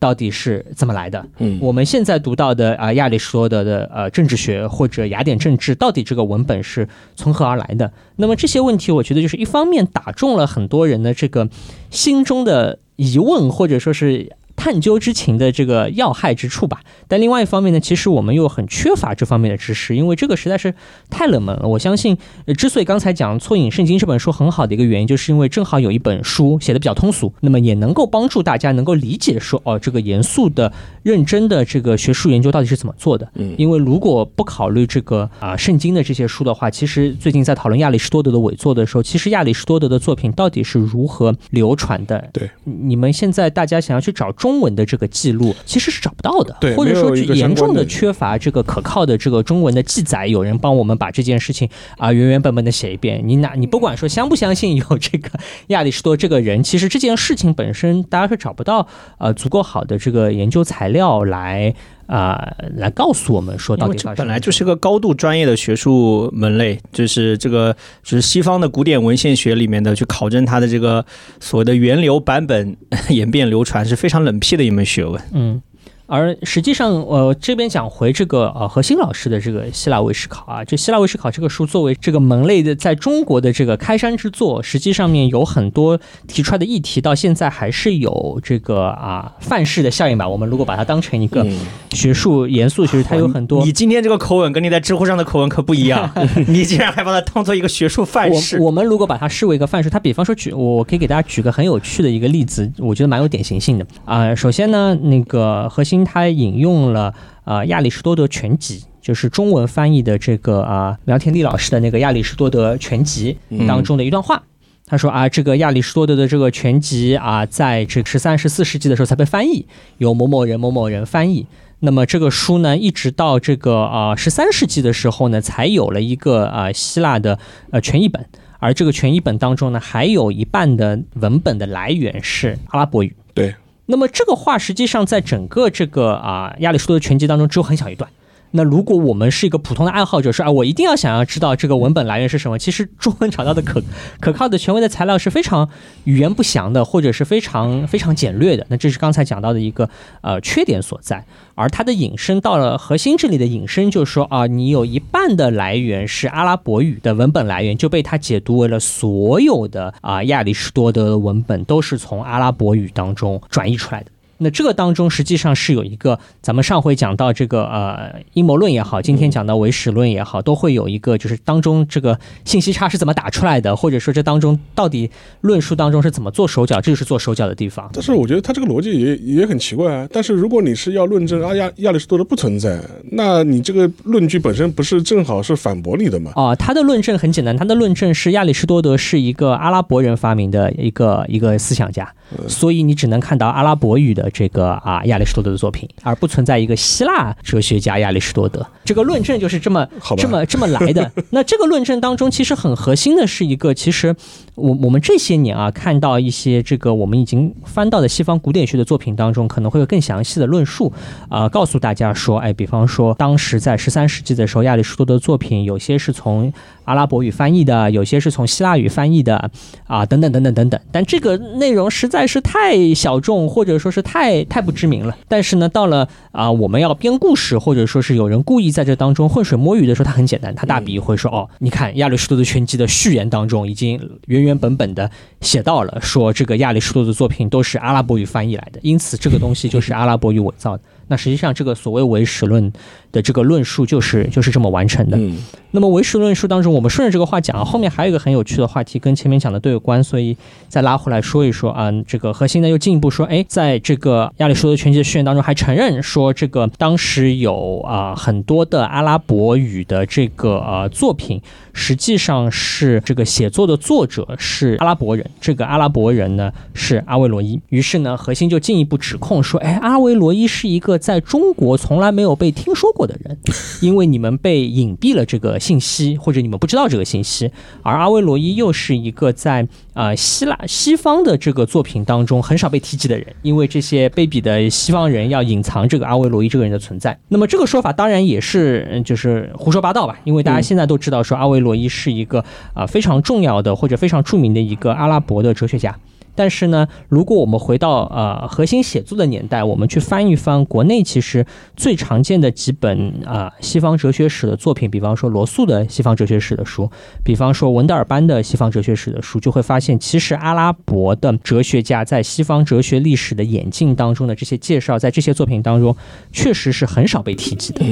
到底是怎么来的？嗯我们现在读到的啊、亚里士多德的呃政治学或者雅典政治，到底这个文本是从何而来的？那么这些问题，我觉得就是一方面打中了很多人的这个心中的疑问，或者说是。探究之情的这个要害之处吧，但另外一方面呢，其实我们又很缺乏这方面的知识，因为这个实在是太冷门了。我相信，呃之所以刚才讲《错引圣经》这本书很好的一个原因，就是因为正好有一本书写的比较通俗，那么也能够帮助大家能够理解说，哦，这个严肃的、认真的这个学术研究到底是怎么做的。嗯因为如果不考虑这个啊、圣经的这些书的话，其实最近在讨论亚里士多德的伪作的时候，其实亚里士多德的作品到底是如何流传的？对，你们现在大家想要去找中文的这个记录，其实是找不到的，对或者说严重的的缺乏这个可靠的这个中文的记载，有人帮我们把这件事情啊、原原本本的写一遍。你哪你不管说相不相信有这个亚里士多这个人，其实这件事情本身大家是找不到呃足够好的这个研究材料来啊、来告诉我们说到底发生这本来就是个高度专业的学术门类，就是这个就是西方的古典文献学里面的去考证它的这个所谓的源流版本 演变流传是非常冷僻的一门学问。嗯。而实际上，呃，这边讲回这个呃何欣老师的这个希腊唯史考啊，这希腊唯史考这个书作为这个门类的在中国的这个开山之作，实际上面有很多提出来的议题，到现在还是有这个啊范式的效应吧。我们如果把它当成一个嗯学术严肃学术，它有很多你今天这个口吻跟你在知乎上的口吻可不一样，你竟然还把它当做一个学术范式。我我们如果把它视为一个范式，它比方说举，我可以给大家举个很有趣的一个例子，我觉得蛮有典型性的啊、首先呢，那个核心它引用了啊、亚里士多德全集。就是中文翻译的这个啊苗天丽老师的那个《亚里士多德全集》当中的一段话，他说啊，这个亚里士多德的这个全集啊，在这十三、十四世纪的时候才被翻译，由某某人某某人翻译。那么这个书呢，一直到这个啊十三世纪的时候呢，才有了一个啊希腊的呃全译本。而这个全译本当中呢，还有一半的文本的来源是阿拉伯语。对，那么这个话实际上在整个这个啊亚里士多德全集当中只有很小一段。那如果我们是一个普通的爱好者，说啊，我一定要想要知道这个文本来源是什么，其实中文找到的可 可靠的权威的材料是非常语言不详的，或者是非常非常简略的。那这是刚才讲到的一个呃缺点所在。而它的引申到了核心这里的引申，就是说啊，你有一半的来源是阿拉伯语的文本来源，就被它解读为了所有的啊亚里士多德的文本都是从阿拉伯语当中转译出来的。那这个当中实际上是有一个，咱们上回讲到这个呃阴谋论也好，今天讲到唯史论也好，都会有一个就是当中这个信息差是怎么打出来的，或者说这当中到底论述当中是怎么做手脚，这就是做手脚的地方。但是我觉得他这个逻辑也也很奇怪啊。但是如果你是要论证阿亚亚里士多德不存在，那你这个论据本身不是正好是反驳你的吗？啊、他的论证很简单，他的论证是亚里士多德是一个阿拉伯人发明的一个一个思想家，所以你只能看到阿拉伯语的这个啊亚里士多德的作品，而不存在一个希腊哲学家亚里士多德。这个论证就是这么这么这么来的。那这个论证当中，其实很核心的是一个，其实我我们这些年啊看到一些这个我们已经翻到的西方古典学的作品当中，可能会有更详细的论述，啊、告诉大家说，哎，比方说当时在十三世纪的时候，亚里士多德的作品有些是从阿拉伯语翻译的，有些是从希腊语翻译的，啊，等等等等等等。但这个内容实在是太小众，或者说是太太不知名了。但是呢，到了啊、我们要编故事，或者说是有人故意在这当中浑水摸鱼的时候，它很简单，他大笔一挥说，哦，你看亚里士多德全集的序言当中已经原原本本的写到了，说这个亚里士多德的作品都是阿拉伯语翻译来的，因此这个东西就是阿拉伯语伪造的。那实际上，这个所谓伪史论的这个论述就是就是这么完成的。嗯，那么唯识论述当中，我们顺着这个话讲啊，后面还有一个很有趣的话题，跟前面讲的都有关，所以再拉回来说一说啊。这个核心呢又进一步说，哎，在这个亚里士多德全集的序言当中，还承认说这个当时有啊、很多的阿拉伯语的这个呃作品，实际上是这个写作的作者是阿拉伯人，这个阿拉伯人呢是阿维罗伊。于是呢，核心就进一步指控说，哎，阿维罗伊是一个在中国从来没有被听说过过的人，因为你们被隐蔽了这个信息，或者你们不知道这个信息，而阿维罗伊又是一个在呃希腊西方的这个作品当中很少被提及的人，因为这些卑鄙的西方人要隐藏这个阿维罗伊这个人的存在。那么这个说法当然也是就是胡说八道吧，因为大家现在都知道说阿维罗伊是一个啊、非常重要的或者非常著名的一个阿拉伯的哲学家。但是呢，如果我们回到呃核心写作的年代，我们去翻一翻国内其实最常见的几本啊、西方哲学史的作品，比方说罗素的西方哲学史的书，比方说文德尔班的西方哲学史的书，就会发现，其实阿拉伯的哲学家在西方哲学历史的演进当中的这些介绍，在这些作品当中，确实是很少被提及的。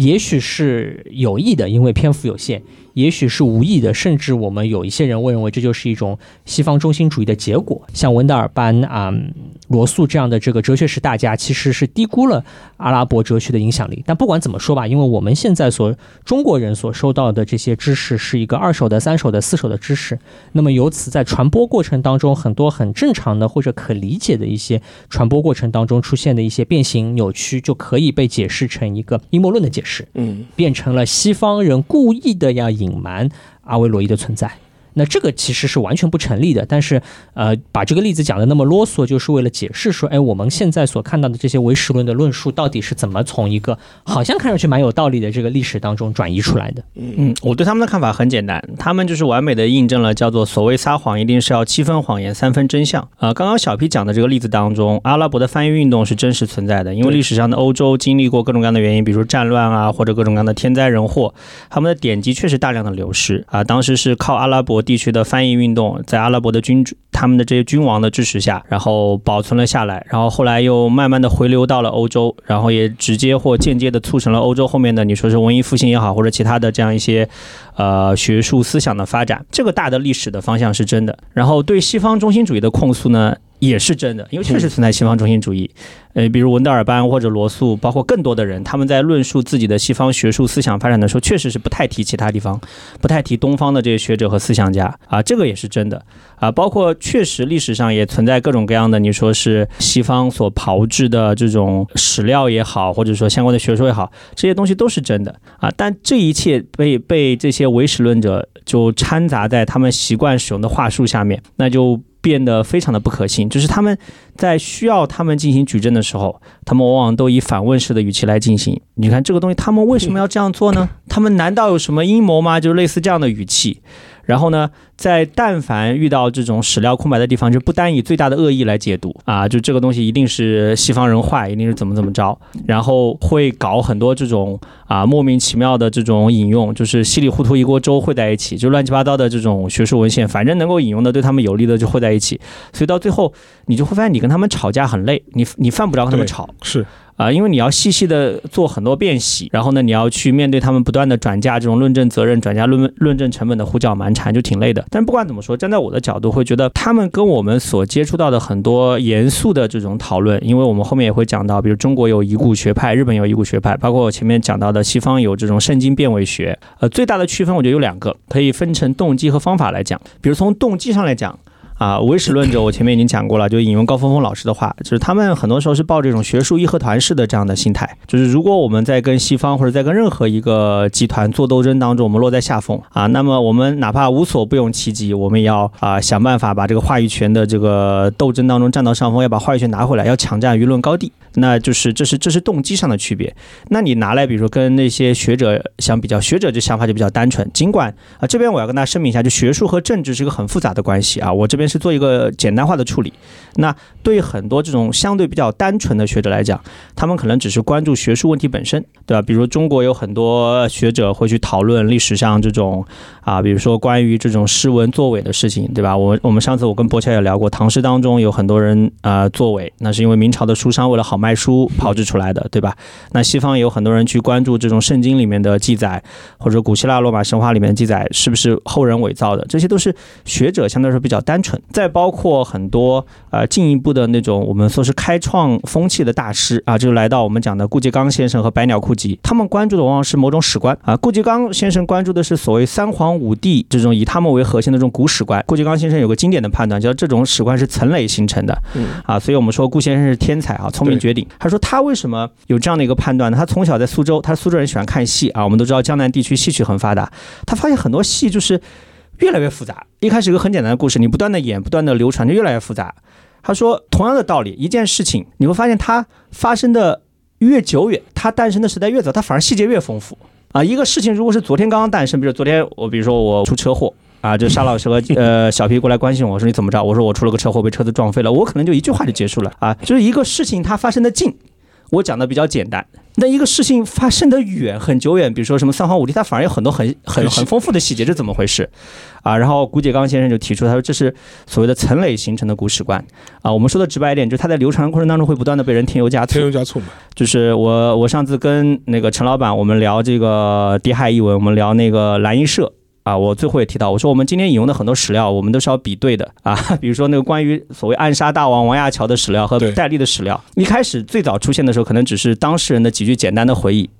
也许是有意的，因为篇幅有限；也许是无意的，甚至我们有一些人会认为这就是一种西方中心主义的结果。像文德尔班啊、罗素这样的这个哲学史大家，其实是低估了阿拉伯哲学的影响力。但不管怎么说吧，因为我们现在所中国人所收到的这些知识是一个二手的、三手的、四手的知识，那么由此在传播过程当中，很多很正常的或者可理解的一些传播过程当中出现的一些变形扭曲，就可以被解释成一个阴谋论的解释。嗯，变成了西方人故意的要隐瞒阿维罗伊的存在。那这个其实是完全不成立的，但是呃，把这个例子讲的那么啰嗦，就是为了解释说，哎，我们现在所看到的这些唯识论的论述，到底是怎么从一个好像看上去蛮有道理的这个历史当中转移出来的？嗯，我对他们的看法很简单，他们就是完美的印证了叫做所谓撒谎一定是要七分谎言三分真相。呃，刚刚小 P 讲的这个例子当中，阿拉伯的翻译运动是真实存在的，因为历史上的欧洲经历过各种各样的原因，比如战乱啊，或者各种各样的天灾人祸，他们的典籍确实大量的流失啊。当时是靠阿拉地区的翻译运动，在阿拉伯的君主他们的这些君王的支持下，然后保存了下来，然后后来又慢慢的回流到了欧洲，然后也直接或间接的促成了欧洲后面的你说是文艺复兴也好，或者其他的这样一些呃学术思想的发展，这个大的历史的方向是真的。然后对西方中心主义的控诉呢，也是真的，因为确实存在西方中心主义。呃，比如文德尔班或者罗素，包括更多的人，他们在论述自己的西方学术思想发展的时候，确实是不太提其他地方，不太提东方的这些学者和思想家啊，这个也是真的啊。包括确实历史上也存在各种各样的，你说是西方所炮制的这种史料也好，或者说相关的学说也好，这些东西都是真的啊。但这一切被被这些唯史论者就掺杂在他们习惯使用的话术下面，那就。变得非常的不可信，就是他们在需要他们进行举证的时候，他们往往都以反问式的语气来进行。你看这个东西，他们为什么要这样做呢？他们难道有什么阴谋吗？就类似这样的语气。然后呢，在但凡遇到这种史料空白的地方，就不单以最大的恶意来解读啊，就这个东西一定是西方人坏，一定是怎么怎么着，然后会搞很多这种啊莫名其妙的这种引用，就是稀里糊涂一锅粥烩在一起，就乱七八糟的这种学术文献，反正能够引用的对他们有利的就烩在一起，所以到最后你就会发现你跟他们吵架很累，你你犯不着跟他们吵。是啊，因为你要细细的做很多辨析，然后呢，你要去面对他们不断的转嫁这种论证责任、转嫁论论证成本的胡搅蛮缠，就挺累的。但不管怎么说，站在我的角度，会觉得他们跟我们所接触到的很多严肃的这种讨论，因为我们后面也会讲到，比如中国有遗骨学派，日本有遗骨学派，包括我前面讲到的西方有这种圣经变伪学。呃，最大的区分我觉得有两个，可以分成动机和方法来讲。比如从动机上来讲。啊，唯史论者，我前面已经讲过了，就引用高峰峰老师的话，就是他们很多时候是抱这种学术义和团式的这样的心态，就是如果我们在跟西方或者在跟任何一个集团做斗争当中，我们落在下风啊，那么我们哪怕无所不用其极，我们也要啊想办法把这个话语权的这个斗争当中占到上风，要把话语权拿回来，要抢占舆论高地，那就是这是这是动机上的区别。那你拿来比如说跟那些学者相比较，学者这想法就比较单纯，尽管啊这边我要跟大家声明一下，就学术和政治是一个很复杂的关系啊，我这边是做一个简单化的处理。那对于很多这种相对比较单纯的学者来讲，他们可能只是关注学术问题本身，对吧？比如中国有很多学者会去讨论历史上这种啊，比如说关于这种诗文作伪的事情，对吧？我我们上次我跟博乔也聊过，唐诗当中有很多人啊、呃作伪，那是因为明朝的书商为了好卖书炮制出来的，对吧？那西方也有很多人去关注这种圣经里面的记载，或者古希腊罗马神话里面的记载是不是后人伪造的，这些都是学者相对来说比较单纯。再包括很多呃进一步的那种我们说是开创风气的大师啊，就来到我们讲的顾颉刚先生和百鸟库吉，他们关注的往往是某种史观啊。顾颉刚先生关注的是所谓三皇五帝这种以他们为核心的这种古史观。顾颉刚先生有个经典的判断，叫这种史观是层累形成的。嗯啊，所以我们说顾先生是天才啊，聪明绝顶。他说他为什么有这样的一个判断呢？他从小在苏州，他是苏州人，喜欢看戏啊。我们都知道江南地区戏曲很发达，他发现很多戏就是越来越复杂。一开始一个很简单的故事，你不断的演，不断的流传，就越来越复杂。他说，同样的道理，一件事情你会发现它发生的越久远，它诞生的时代越早，它反而细节越丰富啊。一个事情如果是昨天刚刚诞生，比如昨天我比如说我出车祸。啊，就沙老师和 呃小皮过来关心我说你怎么着？我说我出了个车祸，被车子撞飞了。我可能就一句话就结束了啊，就是一个事情它发生的近，我讲的比较简单。那一个事情发生的远很久远，比如说什么三皇五帝，它反而有很多很很很丰富的细节，这怎么回事啊？然后古颉刚先生就提出，他说这是所谓的层累形成的古史观啊。我们说的直白一点，就是它在流传的过程当中会不断的被人添油加醋添。油加醋嘛。就是我我上次跟那个陈老板我们聊这个《谍海译文》，我们聊那个蓝衣社。啊，我最后也提到，我说我们今天引用的很多史料，我们都是要比对的啊。比如说那个关于所谓暗杀大王王亚樵的史料和戴笠的史料，一开始最早出现的时候，可能只是当事人的几句简单的回忆。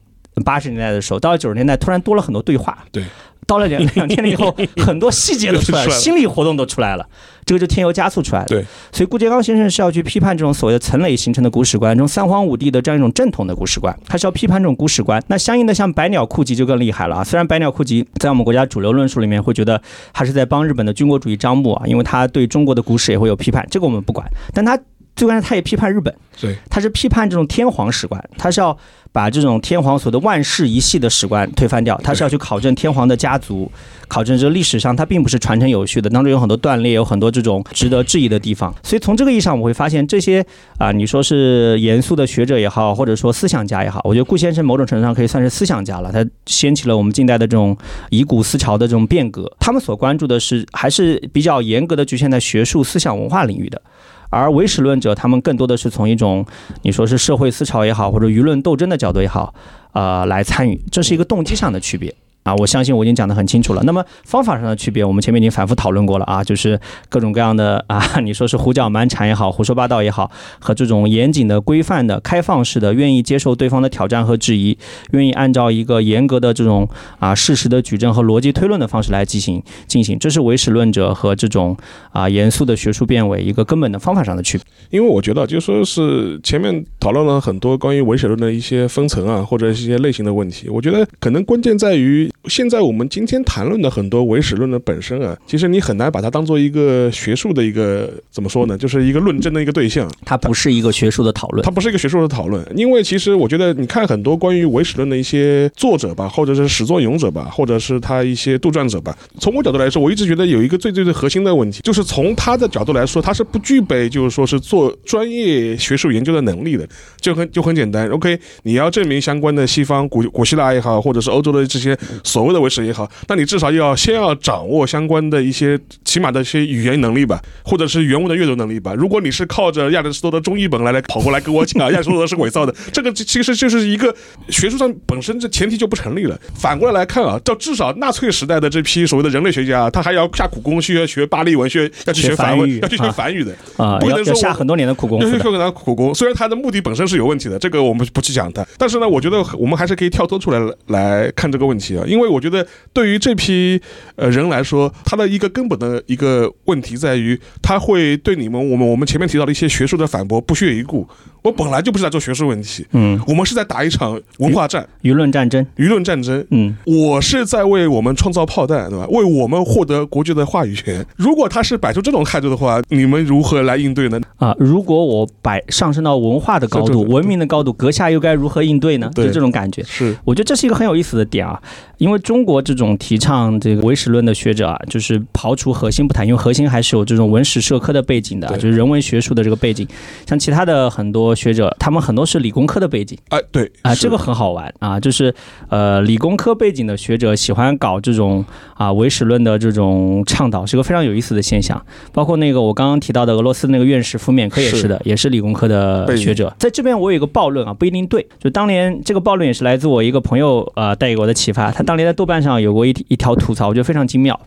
八十年代的时候，到了九十年代，突然多了很多对话。对，到了 两两千年以后，很多细节都出来了，心理活动都出来了，这个就添油加醋出来了。对，所以顾颉刚先生是要去批判这种所谓的层累形成的古史观，这种三皇五帝的这样一种正统的古史观，他是要批判这种古史观。那相应的，像百鸟库集就更厉害了啊！虽然百鸟库集在我们国家主流论述里面会觉得他是在帮日本的军国主义张目啊，因为他对中国的古史也会有批判，这个我们不管，但他。最关键，他也批判日本，对，他是批判这种天皇史观，他是要把这种天皇所的万世一系的史观推翻掉，他是要去考证天皇的家族，考证这个历史上他并不是传承有序的，当中有很多断裂，有很多这种值得质疑的地方。所以从这个意义上，我会发现这些啊，你说是严肃的学者也好，或者说思想家也好，我觉得顾先生某种程度上可以算是思想家了，他掀起了我们近代的这种以古思潮的这种变革。他们所关注的是还是比较严格的局限在学术、思想、文化领域的。而唯史论者，他们更多的是从一种你说是社会思潮也好，或者舆论斗争的角度也好，呃，来参与，这是一个动机上的区别。啊，我相信我已经讲得很清楚了。那么方法上的区别，我们前面已经反复讨论过了啊，就是各种各样的啊，你说是胡搅蛮缠也好，胡说八道也好，和这种严谨的、规范的、开放式的，愿意接受对方的挑战和质疑，愿意按照一个严格的这种啊事实的举证和逻辑推论的方式来进行进行，这是唯史论者和这种啊严肃的学术辩伪一个根本的方法上的区别。因为我觉得，就说是前面讨论了很多关于唯史论的一些分层啊，或者一些类型的问题。我觉得可能关键在于现在我们今天谈论的很多唯史论的本身啊，其实你很难把它当做一个学术的一个怎么说呢，就是一个论证的一个对象。它不是一个学术的讨论它，不是一个学术的讨论，因为其实我觉得，你看很多关于唯史论的一些作者吧，或者是始作俑者吧，或者是他一些杜撰者吧，从我角度来说，我一直觉得有一个最最最核心的问题，就是从他的角度来说，他是不具备就是说是做专业学术研究的能力的，就很就很简单。OK，你要证明相关的西方古古希腊也好，或者是欧洲的这些所谓的维持也好，那你至少要先要掌握相关的一些起码的一些语言能力吧，或者是原文的阅读能力吧。如果你是靠着亚里士多德中译本来来跑过来跟我讲 亚里士多德是伪造的，这个其实就是一个学术上本身这前提就不成立了。反过来来看啊，到至少纳粹时代的这批所谓的人类学家啊，他还要下苦功去要学巴黎文，学要去学梵文要去学啊梵语的。啊，不能说下很多年的苦功。要去苦功，虽然他的目的本身是有问题的，这个我们不去讲它，但是呢，我觉得我们还是可以跳脱出来来看这个问题啊，因为我觉得对于这批呃人来说，他的一个根本的一个问题在于，他会对你们我们我们前面提到的一些学术的反驳不屑一顾。我本来就不是在做学术问题，嗯，我们是在打一场文化战、舆论战争，舆论战争。嗯，我是在为我们创造炮弹，对吧？为我们获得国际的话语权。如果他是摆出这种态度的话，你们如何来应对呢？啊，如果我摆上升到文化的高度、文明的高度，阁下又该如何应对呢？对就这种感觉。是我觉得这是一个很有意思的点啊，因为中国这种提倡这个唯史论的学者啊，就是刨除核心不谈，因为核心还是有这种文史社科的背景的，就是人文学术的这个背景。像其他的很多学者，他们很多是理工科的背景哎，对啊，这个很好玩啊，就是呃，理工科背景的学者喜欢搞这种啊唯史论的这种倡导，是个非常有意思的现象。包括那个我刚刚提到的俄罗斯那个院士福缅科也是的，也是理工科的学者。在这边我有一个暴论啊，不一定对，就当年这个暴论也是来自我一个朋友呃带给我的启发。他当年在豆瓣上有过一一条吐槽，我觉得非常精妙。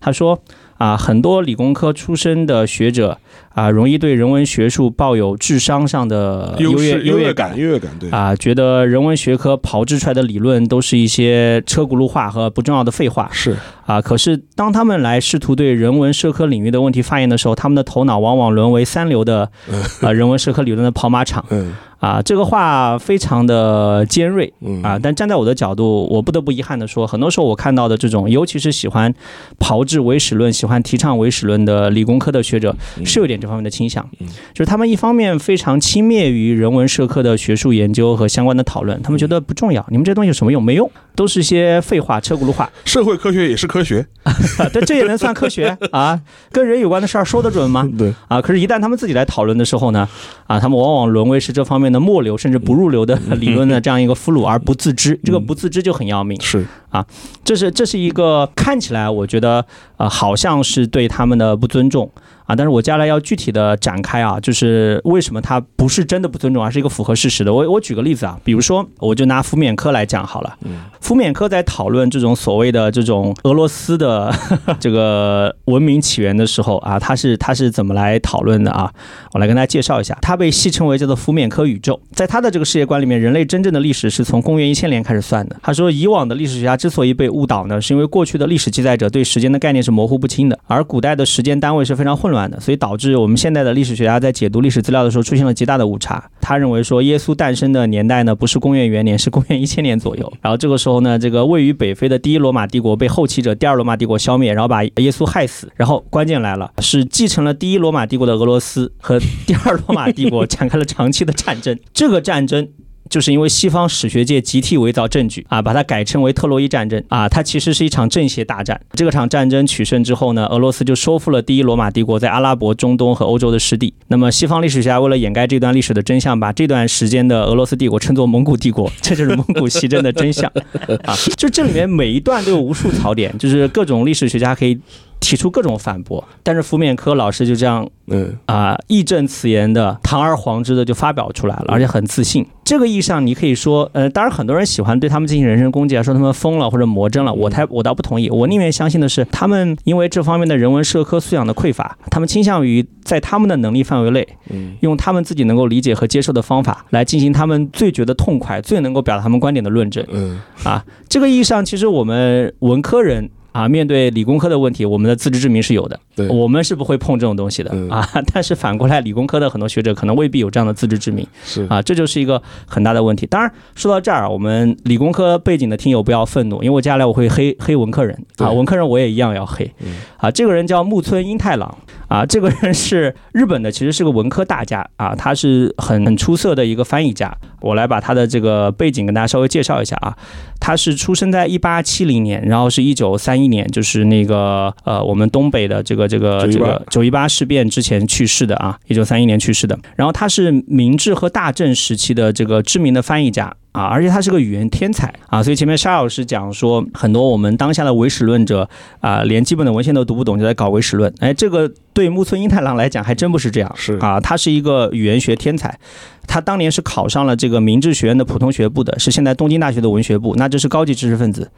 他说啊，很多理工科出身的学者啊，容易对人文学术抱有智商上的优越优越感，。优越感，对。啊，觉得人文学科炮制出来的理论都是一些车轱辘话和不重要的废话。是啊。可是当他们来试图对人文社科领域的问题发言的时候，他们的头脑往往沦为三流的呃人文社科理论的跑马场嗯啊。这个话非常的尖锐嗯啊，但站在我的角度，我不得不遗憾的说，很多时候我看到的这种，尤其是喜欢炮制唯史论、喜欢提倡唯史论的理工科的学者，是有点这方面的倾向嗯，就是他们一方面非常轻蔑于人文社科的学术研究和相关的讨论，他们觉得不重要，你们这东西有什么用？没用，都是些废话、车轱辘话。社会科学也是科学，但这也能算科学 啊？跟人有关的事儿说得准吗？对，啊，可是，一旦他们自己来讨论的时候呢，啊，他们往往沦为是这方面的末流甚至不入流的理论的这样一个俘虏而不自知。这个不自知就很要命。是啊这是这是一个看起来我觉得呃好像是对他们的不尊重啊，但是我接下来要具体的展开啊，就是为什么他不是真的不尊重，而是一个符合事实的。我我举个例子啊，比如说我就拿福缅科来讲好了，福缅科在讨论这种所谓的这种俄罗斯的 这个文明起源的时候啊，他是他是怎么来讨论的啊？我来跟大家介绍一下，他被戏称为叫做福缅科宇宙。在他的这个世界观里面，人类真正的历史是从公元一千年开始算的。他说，以往的历史学家之所以被误导呢，是因为过去的历史记载者对时间的概念是模糊不清的，而古代的时间单位是非常混乱的，所以导致我们现在的历史学家在解读历史资料的时候出现了极大的误差。他认为说，耶稣诞生的年代呢，不是公元元年，是公元一千年左右。然后这个时候呢，这个位于北非的第一罗马帝国被后起者第二罗马帝国消灭，然后把耶稣害死。然后关键来了，是继承了第一罗马帝国的俄罗斯和第二罗马帝国展开了长期的战争。这个战争。就是因为西方史学界集体伪造证据啊，把它改称为特洛伊战争啊，它其实是一场正邪大战。这个场战争取胜之后呢，俄罗斯就收复了第一罗马帝国在阿拉伯、中东和欧洲的失地。那么西方历史学家为了掩盖这段历史的真相，把这段时间的俄罗斯帝国称作蒙古帝国，这就是蒙古西征的真相 啊。就这里面每一段都有无数槽点，就是各种历史学家可以提出各种反驳，但是福缅科老师就这样嗯啊、义正辞严的、堂而皇之的就发表出来了，而且很自信。这个意义上，你可以说，呃，当然很多人喜欢对他们进行人身攻击啊，说他们疯了或者魔怔了。我太我倒不同意，我宁愿相信的是，他们因为这方面的人文社科素养的匮乏，他们倾向于在他们的能力范围内，嗯用他们自己能够理解和接受的方法来进行他们最觉得痛快、最能够表达他们观点的论证。嗯啊，这个意义上，其实我们文科人啊，面对理工科的问题，我们的自知之明是有的，对。我们是不会碰这种东西的、嗯。啊。但是反过来，理工科的很多学者可能未必有这样的自知之明。是。啊，这就是一个很大的问题。当然，说到这儿，我们理工科背景的听友不要愤怒，因为我接下来我会黑黑文科人啊，文科人我也一样要黑。嗯。啊。这个人叫木村英太郎啊，这个人是日本的，其实是个文科大家啊，他是很很出色的一个翻译家。我来把他的这个背景跟大家稍微介绍一下啊。他是出生在一八七零年，然后是一九三一年，就是那个呃我们东北的这个这个这个九一八事变之前去世的啊，一九三一年去世的。然后他是明治和大正时期的这个知名的翻译家。啊，而且他是个语言天才啊，所以前面沙老师讲说，很多我们当下的唯史论者啊，连基本的文献都读不懂，就在搞唯史论。哎，这个对木村英太郎来讲还真不是这样，是。啊，他是一个语言学天才，他当年是考上了这个明治学院的普通学部的，是现在东京大学的文学部，那这是高级知识分子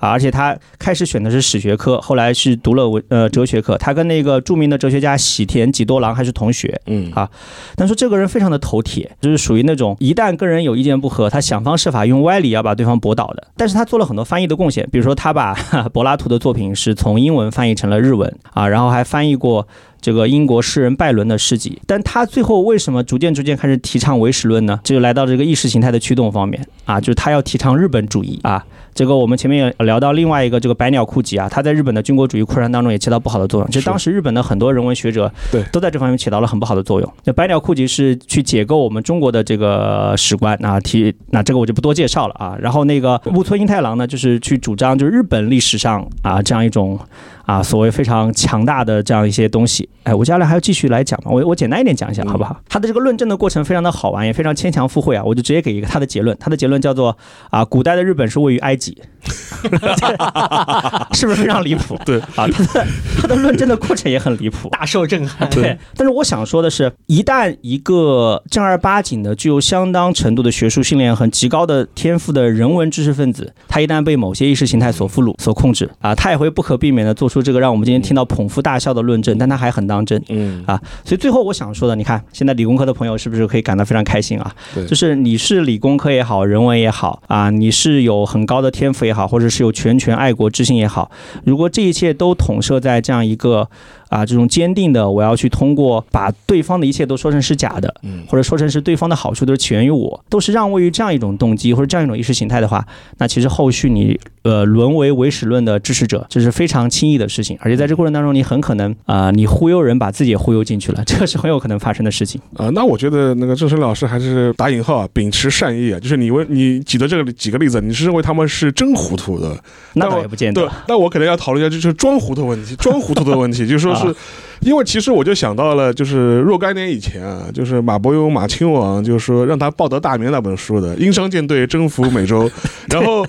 啊。而且他开始选的是史学科，后来是读了文呃哲学科。他跟那个著名的哲学家喜田几多郎还是同学。嗯啊但说这个人非常的头铁，就是属于那种一旦跟人有意见不合，他想方设法用歪理要把对方驳倒的。但是他做了很多翻译的贡献，比如说他把哈 柏拉图的作品是从英文翻译成了日文啊，然后还翻译过。这个英国诗人拜伦的诗集，但他最后为什么逐渐逐渐开始提倡唯史论呢？这就来到这个意识形态的驱动方面啊，就是他要提倡日本主义啊。这个我们前面也聊到另外一个这个百鸟库吉啊，他在日本的军国主义扩张当中也起到不好的作用。其实当时日本的很多人文学者对都在这方面起到了很不好的作用。那百鸟库吉是去解构我们中国的这个史观啊，提那这个我就不多介绍了啊。然后那个木村英太郎呢，就是去主张就是日本历史上啊这样一种啊所谓非常强大的这样一些东西。哎，我接下来还要继续来讲嘛，我我简单一点讲一下好不好？他的这个论证的过程非常的好玩，也非常牵强附会啊，我就直接给一个他的结论。他的结论叫做啊，古代的日本是位于埃及，是不是非常离谱？对啊，他的他的论证的过程也很离谱。大受震撼。对，但是我想说的是，一旦一个正儿八经的、具有相当程度的学术训练和极高的天赋的人文知识分子，他一旦被某些意识形态所俘虏、所控制啊，他也会不可避免的做出这个让我们今天听到捧腹大笑的论证，但他还很当真。嗯啊，所以最后我想说的，你看现在理工科的朋友是不是可以感到非常开心啊？对就是你是理工科也好，人文也好啊，你是有很高的天赋也好，或者是有拳拳爱国之心也好，如果这一切都统摄在这样一个啊这种坚定的，我要去通过把对方的一切都说成是假的，嗯。或者说成是对方的好处都是起源于我，都是让位于这样一种动机或者这样一种意识形态的话，那其实后续你呃沦为唯史论的支持者，这是非常轻易的事情，而且在这过程当中，你很可能啊、你忽悠人把自己也忽悠进去了，这个是很有可能发生的事情。啊，那我觉得那个郑生老师还是打引号啊，秉持善意啊，就是你问你举的这个几个例子，你是认为他们是真糊涂的，那我倒也不见得对。，那我可能要讨论一下，就是装糊涂问题，装糊涂的问题，就是说是啊，因为其实我就想到了，就是若干年以前啊，就是马伯庸马亲王就是说让他报得大名那本书的，英商舰队征服美洲，然后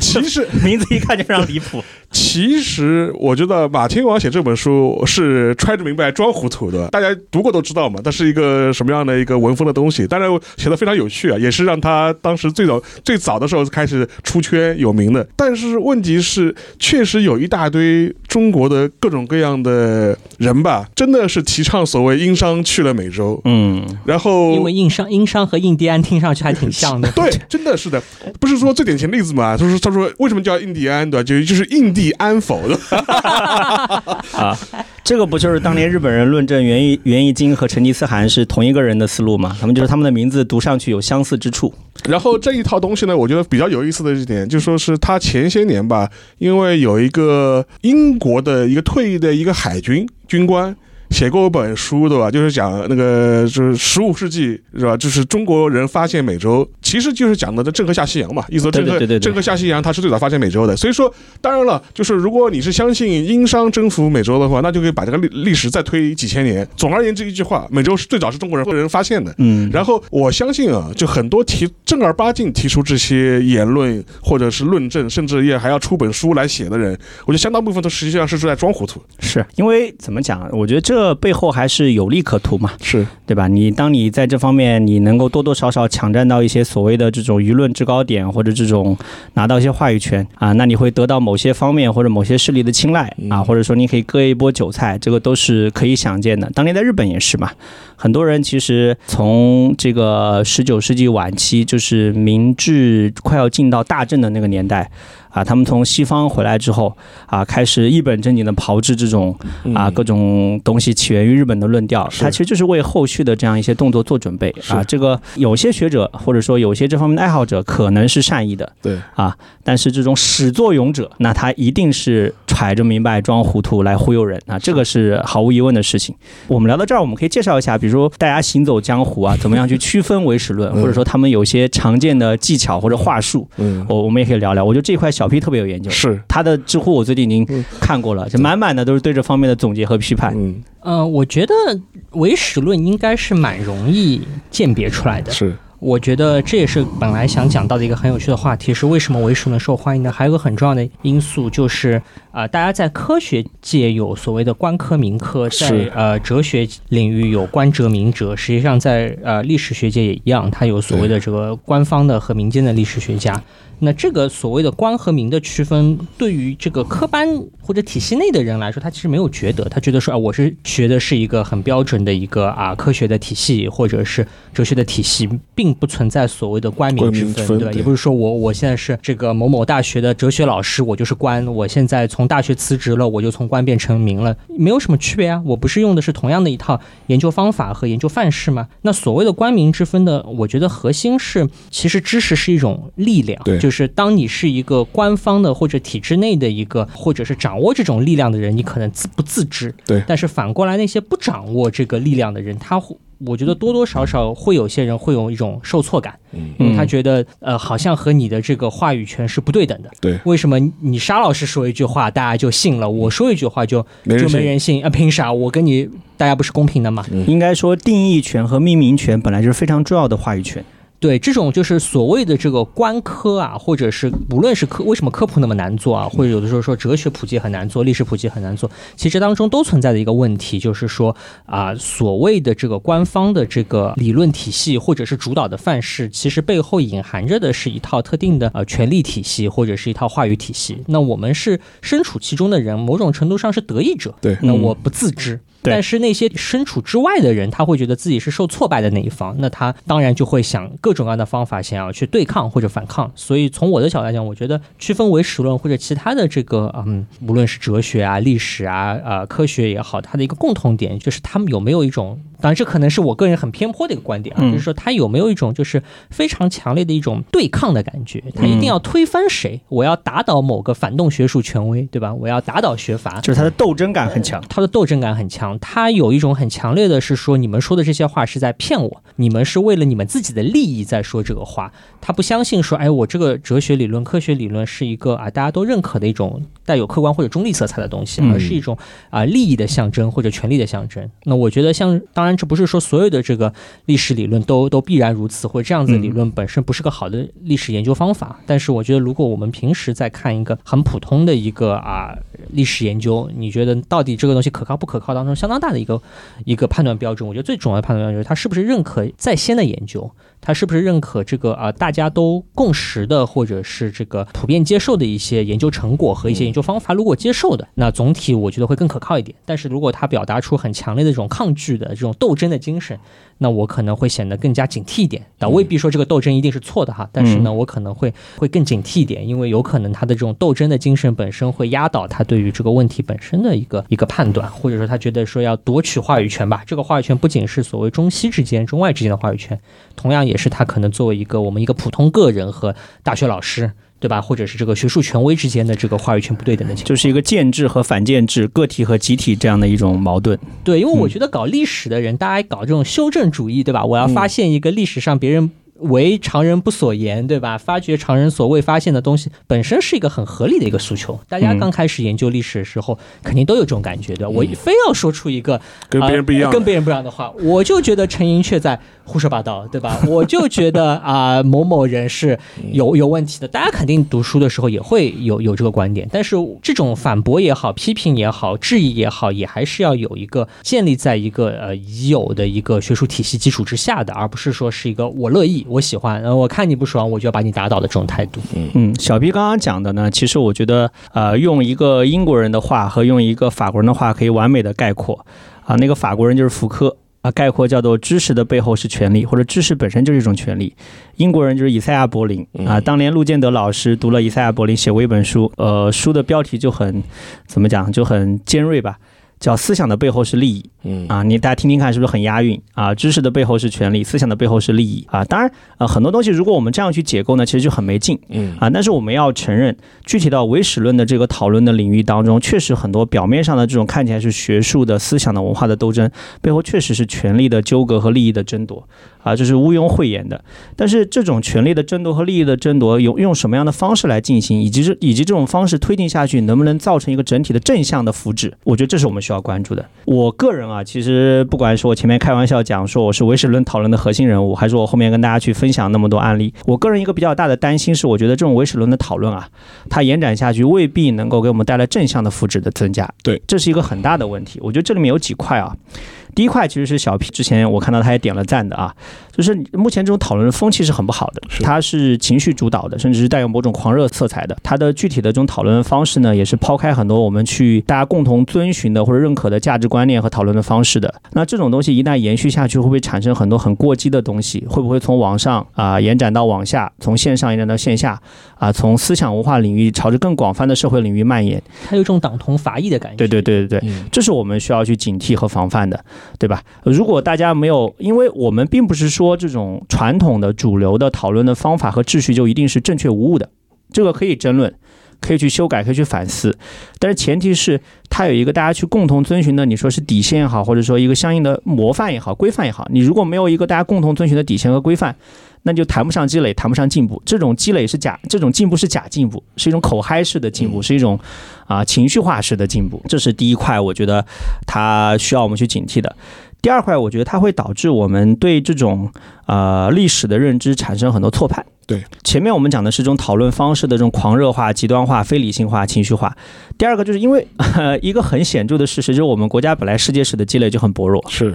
其实名字一看就非常离谱。其实我觉得马亲王写这本书是揣着明白装糊涂的，大家读过都知道嘛，它是一个什么样的一个文风的东西，当然写的非常有趣啊，也是让他当时最早最早的时候开始出圈有名的。但是问题是，确实有一大堆中国的各种各样的人吧，真的是提倡所谓殷商去了美洲，嗯，然后因为印商殷商和印第安听上去还挺像的。对，真的是的，不是说最典型的例子嘛？他说他说为什么叫印第安对吧？就就是印第安否的。啊，这个不就是当年日本人论证袁一袁一经和成吉思汗是同一个人的思路吗？他们就是他们的名字读上去有相似之处。然后这一套东西呢，我觉得比较有意思的一点，就说是他前些年吧，因为有一个英国的一个退役的一个海军军官。写过一本书，对吧？就是讲那个，就是十五世纪，是吧？就是中国人发现美洲，其实就是讲的这郑和下西洋嘛。意思说郑和郑和下西洋，他是最早发现美洲的。所以说，当然了，就是如果你是相信殷商征服美洲的话，那就可以把这个历历史再推几千年。总而言之，一句话，美洲是最早是中国人人发现的。嗯，然后我相信啊，就很多提正儿八经提出这些言论或者是论证，甚至也还要出本书来写的人，我觉得相当部分都实际上是在装糊涂。是因为怎么讲？我觉得这背后还是有利可图嘛，是，对吧？你当你在这方面你能够多多少少抢占到一些所谓的这种舆论制高点，或者这种拿到一些话语权啊，那你会得到某些方面或者某些势力的青睐啊，嗯或者说你可以割一波韭菜，这个都是可以想见的。当年在日本也是嘛。很多人其实从这个十九世纪晚期，就是明治快要进到大正的那个年代。啊，他们从西方回来之后，啊，开始一本正经的炮制这种啊各种东西起源于日本的论调，它其实就是为后续的这样一些动作做准备啊。这个有些学者或者说有些这方面的爱好者可能是善意的，对啊，但是这种始作俑者，那他一定是揣着明白装糊涂来忽悠人啊，这个是毫无疑问的事情。我们聊到这儿，我们可以介绍一下，比如说大家行走江湖啊，怎么样去区分唯史论，或者说他们有些常见的技巧或者话术，嗯，我我们也可以聊聊。我觉得这块小。小 P 特别有研究，是他的知乎，我最近已经看过了，就满满的都是对这方面的总结和批判。嗯，呃，我觉得唯史论应该是蛮容易鉴别出来的。是。我觉得这也是本来想讲到的一个很有趣的话题，是为什么唯史论受欢迎呢？还有个很重要的因素就是，啊，大家在科学界有所谓的官科民科，在呃哲学领域有官哲民哲，实际上在呃历史学界也一样，它有所谓的这个官方的和民间的历史学家。那这个所谓的官和民的区分，对于这个科班或者体系内的人来说，他其实没有觉得，他觉得说啊，我是学的是一个很标准的一个啊科学的体系，或者是哲学的体系，并不存在所谓的官民之分，对吧？也不是说我我现在是这个某某大学的哲学老师，我就是官；我现在从大学辞职了，我就从官变成民了，没有什么区别啊。我不是用的是同样的一套研究方法和研究范式吗？那所谓的官民之分的，我觉得核心是，其实知识是一种力量，对，就是。是，当你是一个官方的或者体制内的一个，或者是掌握这种力量的人，你可能自不自知。对。但是反过来，那些不掌握这个力量的人，他会，我觉得多多少少会有些人会有一种受挫感，因为他觉得，呃，好像和你的这个话语权是不对等的。对。为什么你沙老师说一句话，大家就信了？我说一句话就就没人信啊？凭啥？我跟你大家不是公平的吗？应该说，定义权和命名权本来就是非常重要的话语权。对这种就是所谓的这个官科啊，或者是无论是科为什么科普那么难做啊，或者有的时候说哲学普及很难做，历史普及很难做，其实当中都存在的一个问题，就是说啊，所谓的这个官方的这个理论体系或者是主导的范式，其实背后隐含着的是一套特定的呃权力体系或者是一套话语体系。那我们是身处其中的人，某种程度上是得益者。对，那我不自知。但是那些身处之外的人，他会觉得自己是受挫败的那一方，那他当然就会想各种各样的方法，想要去对抗或者反抗。所以从我的角度来讲，我觉得区分为史论或者其他的这个，嗯，无论是哲学啊、历史啊、呃科学也好，它的一个共同点就是他们有没有一种。当然，这可能是我个人很偏颇的一个观点啊，就是说他有没有一种就是非常强烈的一种对抗的感觉？他一定要推翻谁？我要打倒某个反动学术权威，对吧？我要打倒学阀，就是他的斗争感很强，他的斗争感很强。他有一种很强烈的是说，你们说的这些话是在骗我，你们是为了你们自己的利益在说这个话。他不相信说，哎，我这个哲学理论、科学理论是一个啊大家都认可的一种带有客观或者中立色彩的东西，而是一种啊利益的象征或者权力的象征。那我觉得像当然。这不是说所有的这个历史理论都都必然如此，或者这样子的理论本身不是个好的历史研究方法。但是我觉得，如果我们平时在看一个很普通的一个啊历史研究，你觉得到底这个东西可靠不可靠当中，相当大的一个一个判断标准。我觉得最重要的判断标准就是他是不是认可在先的研究。他是不是认可这个啊？大家都共识的，或者是这个普遍接受的一些研究成果和一些研究方法？如果接受的，那总体我觉得会更可靠一点。但是如果他表达出很强烈的这种抗拒的这种斗争的精神，那我可能会显得更加警惕一点。那未必说这个斗争一定是错的哈，但是呢，我可能会会更警惕一点，因为有可能他的这种斗争的精神本身会压倒他对于这个问题本身的一个一个判断，或者说他觉得说要夺取话语权吧。这个话语权不仅是所谓中西之间、中外之间的话语权，同样也。也是他可能作为一个我们一个普通个人和大学老师，对吧？或者是这个学术权威之间的这个话语权不对等的情况，就是一个建制和反建制、个体和集体这样的一种矛盾。对，因为我觉得搞历史的人，大家搞这种修正主义，对吧？我要发现一个历史上别人。为常人不所言，对吧？发掘常人所未发现的东西，本身是一个很合理的一个诉求。大家刚开始研究历史的时候，肯定都有这种感觉的。我非要说出一个跟别人不一样、跟别人不一样的话，我就觉得陈寅恪在胡说八道，对吧？我就觉得啊，某某人是有有问题的。大家肯定读书的时候也会有有这个观点，但是这种反驳也好、批评也好、质疑也好，也还是要有一个建立在一个呃已有的一个学术体系基础之下的，而不是说是一个我乐意。我喜欢，然后我看你不爽，我就要把你打倒的这种态度。嗯嗯，小 B 刚刚讲的呢，其实我觉得，呃，用一个英国人的话和用一个法国人的话可以完美的概括。啊，那个法国人就是福柯啊，概括叫做“知识的背后是权力”，或者“知识本身就是一种权力”。英国人就是以赛亚·柏林啊，当年陆建德老师读了以赛亚·柏林写过一本书，呃，书的标题就很怎么讲，就很尖锐吧。叫思想的背后是利益，嗯啊，你大家听听看是不是很押韵啊？知识的背后是权利，思想的背后是利益啊。当然，呃，很多东西如果我们这样去解构呢，其实就很没劲，嗯啊。但是我们要承认，具体到唯史论的这个讨论的领域当中，确实很多表面上的这种看起来是学术的思想的文化的斗争，背后确实是权力的纠葛和利益的争夺啊，这是毋庸讳言的。但是这种权力的争夺和利益的争夺，用用什么样的方式来进行，以及是以及这种方式推进下去，能不能造成一个整体的正向的福祉？我觉得这是我们需要关注的。我个人啊，其实不管是我前面开玩笑讲说我是唯史论讨论的核心人物，还是我后面跟大家去分享那么多案例，我个人一个比较大的担心是，我觉得这种唯史论的讨论啊，它延展下去未必能够给我们带来正向的福祉的增加。对，这是一个很大的问题。我觉得这里面有几块啊。第一块其实是小 P 之前我看到他也点了赞的啊，就是目前这种讨论的风气是很不好的，它是情绪主导的，甚至是带有某种狂热色彩的。它的具体的这种讨论方式呢，也是抛开很多我们去大家共同遵循的或者认可的价值观念和讨论的方式的。那这种东西一旦延续下去，会不会产生很多很过激的东西？会不会从网上啊、延展到网下，从线上延展到线下啊、从思想文化领域朝着更广泛的社会领域蔓延？它有一种党同伐异的感觉。对对对对对，嗯这是我们需要去警惕和防范的，对吧？如果大家没有，因为我们并不是说这种传统的主流的讨论的方法和秩序就一定是正确无误的，这个可以争论，可以去修改，可以去反思，但是前提是它有一个大家去共同遵循的，你说是底线也好，或者说一个相应的模范也好、规范也好，你如果没有一个大家共同遵循的底线和规范，那就谈不上积累，谈不上进步。这种积累是假，这种进步是假进步，是一种口嗨式的进步，是一种啊、情绪化式的进步。这是第一块，我觉得它需要我们去警惕的。第二块，我觉得它会导致我们对这种呃历史的认知产生很多错判。对，前面我们讲的是这种讨论方式的这种狂热化、极端化、非理性化、情绪化。第二个就是因为、呃、一个很显著的事实，就是我们国家本来世界史的积累就很薄弱，是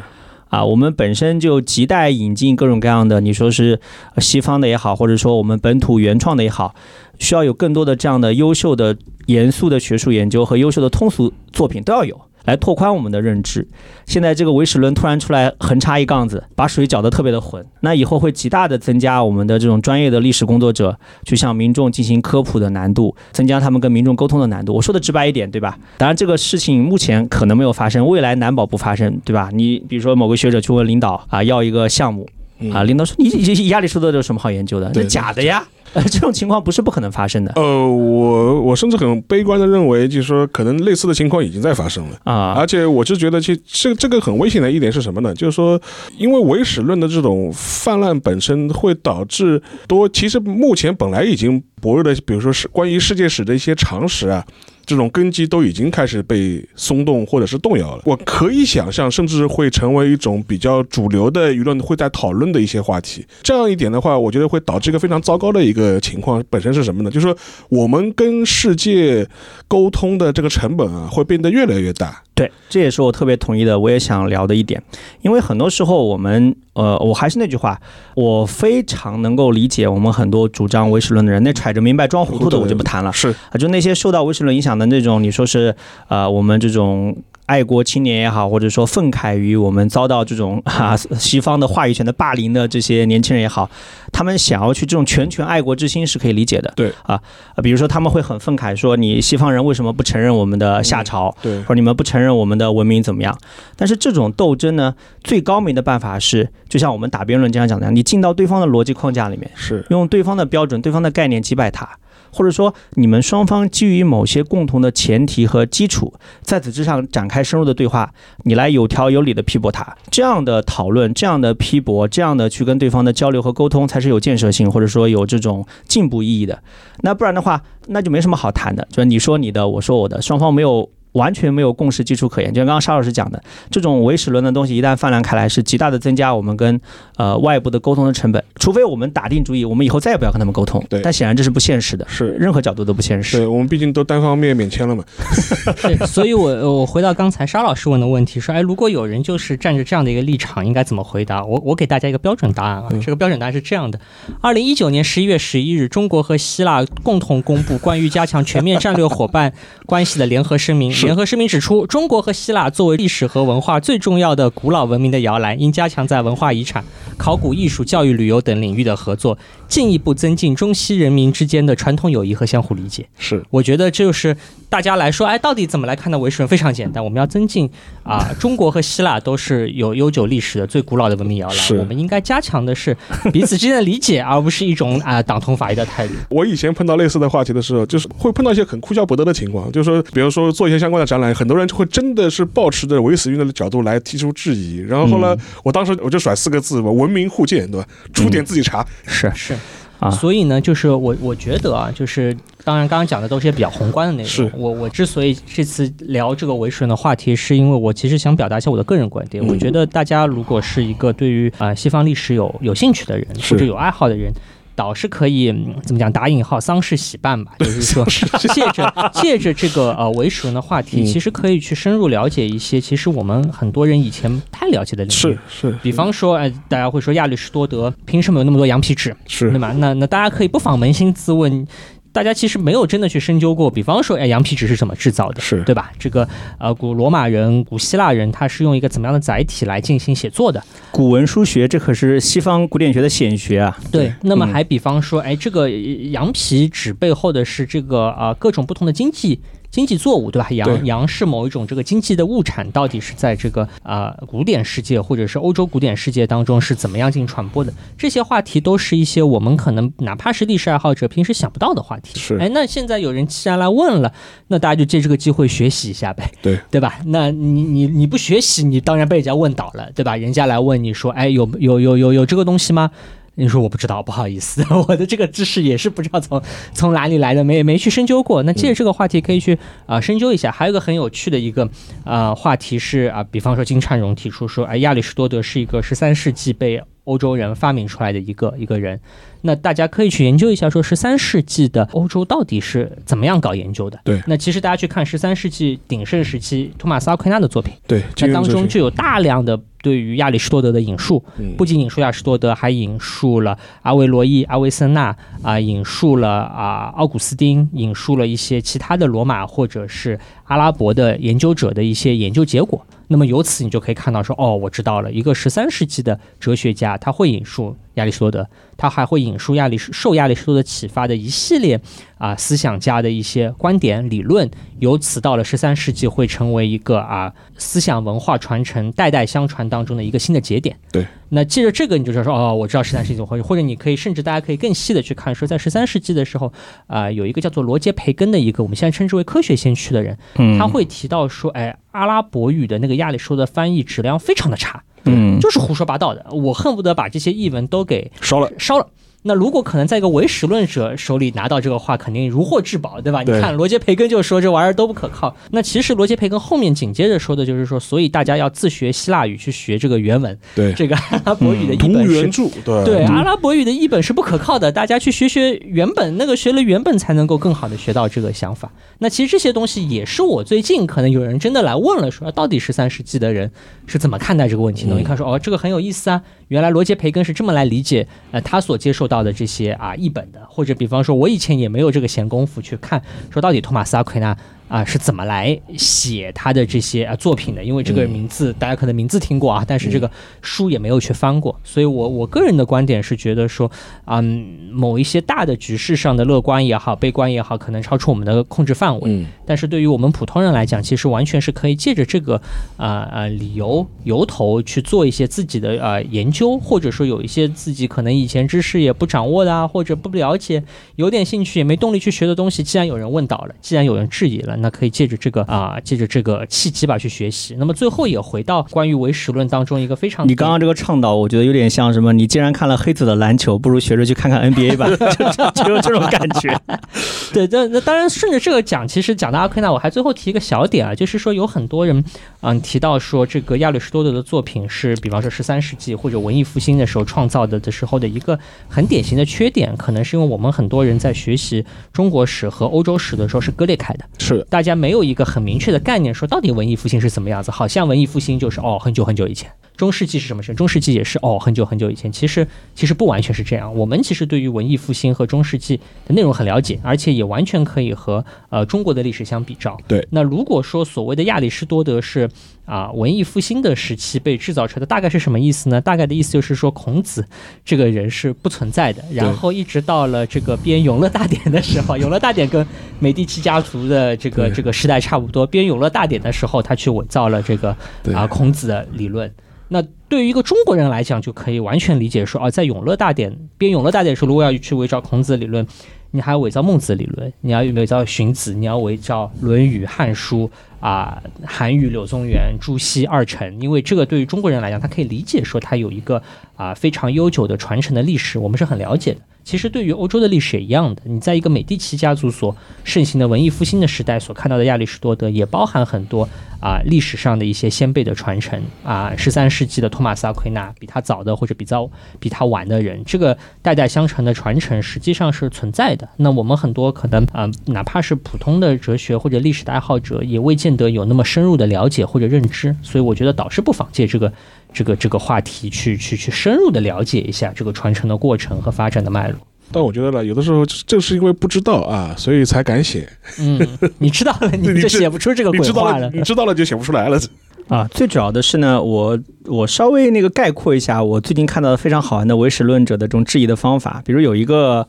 啊，我们本身就亟待引进各种各样的，你说是呃西方的也好，或者说我们本土原创的也好，需要有更多的这样的优秀的、严肃的学术研究和优秀的通俗作品都要有。来拓宽我们的认知。现在这个唯史论突然出来横插一杠子，把水搅得特别的浑，那以后会极大的增加我们的这种专业的历史工作者去向民众进行科普的难度，增加他们跟民众沟通的难度。我说的直白一点，对吧？当然这个事情目前可能没有发生，未来难保不发生，对吧？你比如说某个学者去问领导啊，要一个项目。嗯啊，领导说你你你亚里士多德有什么好研究的？对那假的呀！呃，这种情况不是不可能发生的呃，我我甚至很悲观的认为，就是说可能类似的情况已经在发生了。啊。而且我就觉得，其实这这个很危险的一点是什么呢？就是说，因为唯史论的这种泛滥本身会导致多，其实目前本来已经薄弱的，比如说是关于世界史的一些常识啊，这种根基都已经开始被松动或者是动摇了。我可以想象，甚至会成为一种比较主流的舆论会在讨论的一些话题。这样一点的话，我觉得会导致一个非常糟糕的一个情况，本身是什么呢？就是说我们跟世界沟通的这个成本啊，会变得越来越大。对，这也是我特别同意的，我也想聊的一点，因为很多时候我们，呃，我还是那句话，我非常能够理解我们很多主张唯史论的人，那揣着明白装糊涂的我就不谈了。是。啊，就那些受到唯史论影响的那种，你说是呃，我们这种。爱国青年也好，或者说愤慨于我们遭到这种 啊西方的话语权的霸凌的这些年轻人也好，他们想要去这种全权爱国之心是可以理解的。对啊，呃比如说他们会很愤慨说，你西方人为什么不承认我们的夏朝？对或者你们不承认我们的文明怎么样？但是这种斗争呢，最高明的办法是，就像我们打辩论经常讲的，你进到对方的逻辑框架里面，是用对方的标准、对方的概念击败他，或者说你们双方基于某些共同的前提和基础，在此之上展开深入的对话，你来有条有理的批驳他。这样的讨论、这样的批驳、这样的去跟对方的交流和沟通，才是有建设性，或者说有这种进步意义的。那不然的话，那就没什么好谈的，就是你说你的，我说我的，双方没有。完全没有共识基础可言，就像刚刚沙老师讲的，这种唯史论的东西一旦泛滥开来，是极大的增加我们跟呃外部的沟通的成本。除非我们打定主意，我们以后再也不要跟他们沟通。对但显然这是不现实的，是，任何角度都不现实。对我们毕竟都单方面免签了嘛。对，所以我我回到刚才沙老师问的问题，说，哎，如果有人就是站着这样的一个立场，应该怎么回答？我我给大家一个标准答案啊，嗯这个标准答案是这样的：二零一九年十一月十一日，中国和希腊共同公布关于加强全面战略伙伴关系的联合声明，是联合声明指出，中国和希腊作为历史和文化最重要的古老文明的摇篮，应加强在文化遗产、考古、艺术、教育、旅游等领域的合作，进一步增进中西人民之间的传统友谊和相互理解。是我觉得这就是大家来说，哎，到底怎么来看待维持人？非常简单，我们要增进啊，中国和希腊都是有悠久历史的最古老的文明摇篮，我们应该加强的是彼此之间的理解，而不是一种啊党同伐异的态度。我以前碰到类似的话题的时候，就是会碰到一些很哭笑不得的情况，就是说，比如说做一些相关的展览，很多人就会真的是抱持着唯死运动的角度来提出质疑，然后后来我当时我就甩四个字嘛，文明互鉴，对吧？出点自己查，是是啊所以呢，就是我我觉得啊，就是当然刚刚讲的都是些比较宏观的内是容。我我之所以这次聊这个维持人的话题，是因为我其实想表达一下我的个人观点。嗯我觉得大家如果是一个对于啊、呃西方历史有有兴趣的人，或者有爱好的人。倒是可以、嗯怎么讲打引号丧事喜办吧，就是说借着借着这个呃维持人的话题，嗯其实可以去深入了解一些其实我们很多人以前不太了解的领域。是是，比方说，哎，大家会说亚里士多德凭什么有那么多羊皮纸？是对吧？那那大家可以不妨扪心自问，大家其实没有真的去深究过，比方说，哎，羊皮纸是怎么制造的，是对吧？这个呃，古罗马人、古希腊人，他是用一个怎么样的载体来进行写作的？古文书学，这可是西方古典学的显学啊。对。那么嗯还比方说，哎，这个呃羊皮纸背后的是这个啊、呃各种不同的经济。经济作物对吧？对羊羊是某一种这个经济的物产，到底是在这个啊、呃古典世界或者是欧洲古典世界当中是怎么样进行传播的？这些话题都是一些我们可能哪怕是历史爱好者平时想不到的话题。是哎，那现在有人既然来问了，那大家就借这个机会学习一下呗，对对吧？那你你你不学习，你当然被人家问倒了，对吧？人家来问你说，哎，有有有有有这个东西吗？你说我不知道，不好意思，我的这个知识也是不知道从从哪里来的，没没去深究过。那借着这个话题可以去啊、深究一下。还有一个很有趣的一个啊、话题是啊、比方说金灿荣提出说，哎，亚里士多德是一个十三世纪被欧洲人发明出来的一个一个人。那大家可以去研究一下，说十三世纪的欧洲到底是怎么样搞研究的？对那其实大家去看十三世纪鼎盛时期托马斯阿奎那的作品，对，那当中就就有大量的对于亚里士多德的引述，嗯。不仅引述亚里士多德，还引述了阿维罗伊、阿维森纳啊、引述了啊奥古斯丁，引述了一些其他的罗马或者是阿拉伯的研究者的一些研究结果。那么由此你就可以看到说，哦，我知道了，一个十三世纪的哲学家他会引述亚里士多德，他还会引述亚里士受亚里士多德启发的一系列啊思想家的一些观点理论，由此到了十三世纪会成为一个啊思想文化传承代代相传当中的一个新的节点。对，那借着这个你就知道说哦，我知道十三世纪或者或者你可以甚至大家可以更细的去看说，在十三世纪的时候啊、有一个叫做罗杰培根的一个我们现在称之为科学先驱的人，嗯他会提到说，哎，阿拉伯语的那个亚里士多德翻译质量非常的差，嗯，就是胡说八道的，我恨不得把这些译文都给烧了，烧了。那如果可能在一个唯史论者手里拿到这个话，肯定如获至宝，对吧？对你看罗杰培根就说这玩意儿都不可靠。那其实罗杰培根后面紧接着说的就是说，所以大家要自学希腊语去学这个原文，对，这个阿拉伯语的译读本是原著，对对，嗯阿拉伯语的译本是不可靠的，大家去学学原本，那个学了原本才能够更好的学到这个想法。那其实这些东西也是我最近可能有人真的来问了，说到底十三世纪的人是怎么看待这个问题的？嗯你看说哦，这个很有意思啊，原来罗杰培根是这么来理解呃他所接受到的这些啊译本的，或者比方说我以前也没有这个闲工夫去看，说到底托马斯阿奎那。啊，是怎么来写他的这些啊作品的？因为这个嗯名字、大家可能名字听过啊，但是这个书也没有去翻过，所以我我个人的观点是觉得说，嗯，某一些大的局势上的乐观也好，悲观也好，可能超出我们的控制范围。嗯但是对于我们普通人来讲，其实完全是可以借着这个呃呃理由由头去做一些自己的啊研究，或者说有一些自己可能以前知识也不掌握的啊，或者不了解，有点兴趣也没动力去学的东西，既然有人问到了，既然有人质疑了，那可以借着这个啊、借着这个契机吧去学习。那么最后也回到关于唯识论当中一个非常你刚刚这个倡导，我觉得有点像什么？你既然看了黑子的篮球，不如学着去看看 NBA 吧，就就就有这种感觉。对，那那当然顺着这个讲，其实讲到阿奎那，我还最后提一个小点啊，就是说有很多人嗯提到说这个亚里士多德的作品是，比方说十三世纪或者文艺复兴的时候创造的的时候的一个很典型的缺点，可能是因为我们很多人在学习中国史和欧洲史的时候是割裂开的，是大家没有一个很明确的概念，说到底文艺复兴是怎么样子，好像文艺复兴就是哦很久很久以前。中世纪是什么时候？中世纪也是哦，很久很久以前。其实其实不完全是这样。我们其实对于文艺复兴和中世纪的内容很了解，而且也完全可以和呃中国的历史相比照。对。那如果说所谓的亚里士多德是啊文艺复兴的时期被制造出来的，大概是什么意思呢？大概的意思就是说孔子这个人是不存在的。然后一直到了这个编《永乐大典》的时候，《永乐大典》跟美第奇家族的这个这个时代差不多。编《永乐大典》的时候，他去伪造了这个啊孔子的理论。那对于一个中国人来讲，就可以完全理解说，啊，在《永乐大典》编《永乐大典》的时候，如果要去伪造孔子理论，你还要伪造孟子理论，你要伪造荀子，你要伪造《论语》《汉书》啊，韩愈、柳宗元、朱熹二臣，因为这个对于中国人来讲，他可以理解说，他有一个啊非常悠久的传承的历史，我们是很了解的。其实对于欧洲的历史也一样的，你在一个美第奇家族所盛行的文艺复兴的时代所看到的亚里士多德，也包含很多啊历史上的一些先辈的传承啊，十三世纪的托马斯阿奎那，比他早的或者比较比他晚的人，这个代代相传的传承实际上是存在的。那我们很多可能啊，哪怕是普通的哲学或者历史的爱好者，也未见得有那么深入的了解或者认知。所以我觉得导师不妨借这个。这个这个话题去去去深入的了解一下这个传承的过程和发展的脉络。但我觉得呢，有的时候正是因为不知道啊，所以才敢写。嗯，你知道了，你就写不出这个鬼话了。你知道了就写不出来了。啊，最主要的是呢，我我稍微那个概括一下，我最近看到的非常好玩的唯史论者的这种质疑的方法，比如有一个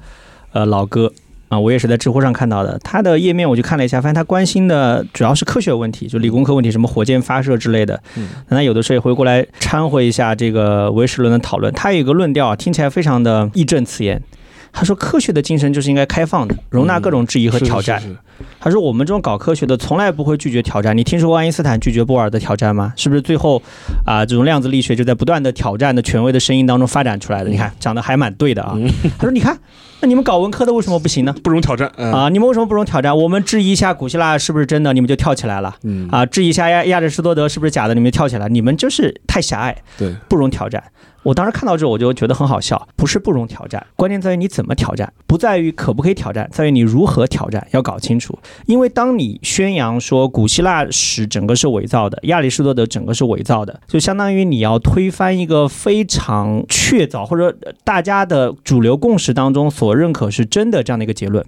呃老哥。啊，我也是在知乎上看到的，他的页面我去看了一下，发现他关心的主要是科学问题，就理工科问题，什么火箭发射之类的。嗯，那有的时候也会过来掺和一下这个唯实论的讨论。他有一个论调，听起来非常的义正辞严。他说，科学的精神就是应该开放的，容纳各种质疑和挑战。他说，我们这种搞科学的从来不会拒绝挑战。你听说过爱因斯坦拒绝波尔的挑战吗？是不是最后啊，这种量子力学就在不断的挑战的权威的声音当中发展出来的？你看，讲的还蛮对的啊。他说，你看。那你们搞文科的为什么不行呢？不容挑战啊！你们为什么不容挑战？我们质疑一下古希腊是不是真的，你们就跳起来了。嗯啊，质疑一下亚亚里士多德是不是假的，你们跳起来，你们就是太狭隘，对，不容挑战。我当时看到这，我就觉得很好笑。不是不容挑战，关键在于你怎么挑战，不在于可不可以挑战，在于你如何挑战，要搞清楚。因为当你宣扬说古希腊史整个是伪造的，亚里士多德整个是伪造的，就相当于你要推翻一个非常确凿或者大家的主流共识当中所认可是真的这样的一个结论，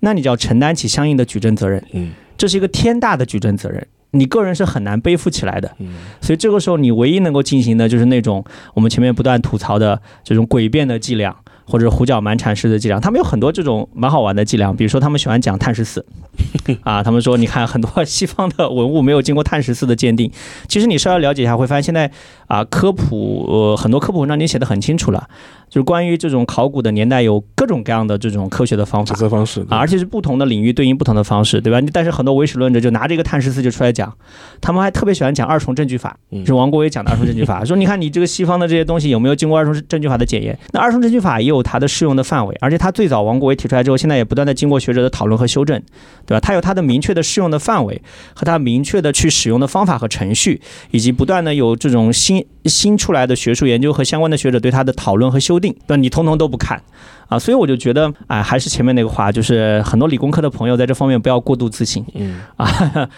那你就要承担起相应的举证责任。嗯，这是一个天大的举证责任。你个人是很难背负起来的，所以这个时候你唯一能够进行的就是那种我们前面不断吐槽的这种诡辩的伎俩。或者胡搅蛮缠式的伎俩，他们有很多这种蛮好玩的伎俩，比如说他们喜欢讲碳十四，啊，他们说你看很多西方的文物没有经过碳十四的鉴定，其实你稍微了解一下会发现现在啊科普呃很多科普文章已经写的很清楚了，就是关于这种考古的年代有各种各样的这种科学的方法检测方式啊，而且是不同的领域对应不同的方式，对吧？但是很多唯史论者就拿着一个碳十四就出来讲，他们还特别喜欢讲二重证据法，是王国维讲的二重证据法，说你看你这个西方的这些东西有没有经过二重证据法的检验？那二重证据法也有。有它的适用的范围，而且它最早王国维提出来之后，现在也不断的经过学者的讨论和修正，对吧？它有它的明确的适用的范围和它明确的去使用的方法和程序，以及不断的有这种新新出来的学术研究和相关的学者对它的讨论和修订，对你通通都不看啊，所以我就觉得，哎，还是前面那个话，就是很多理工科的朋友在这方面不要过度自信，嗯啊。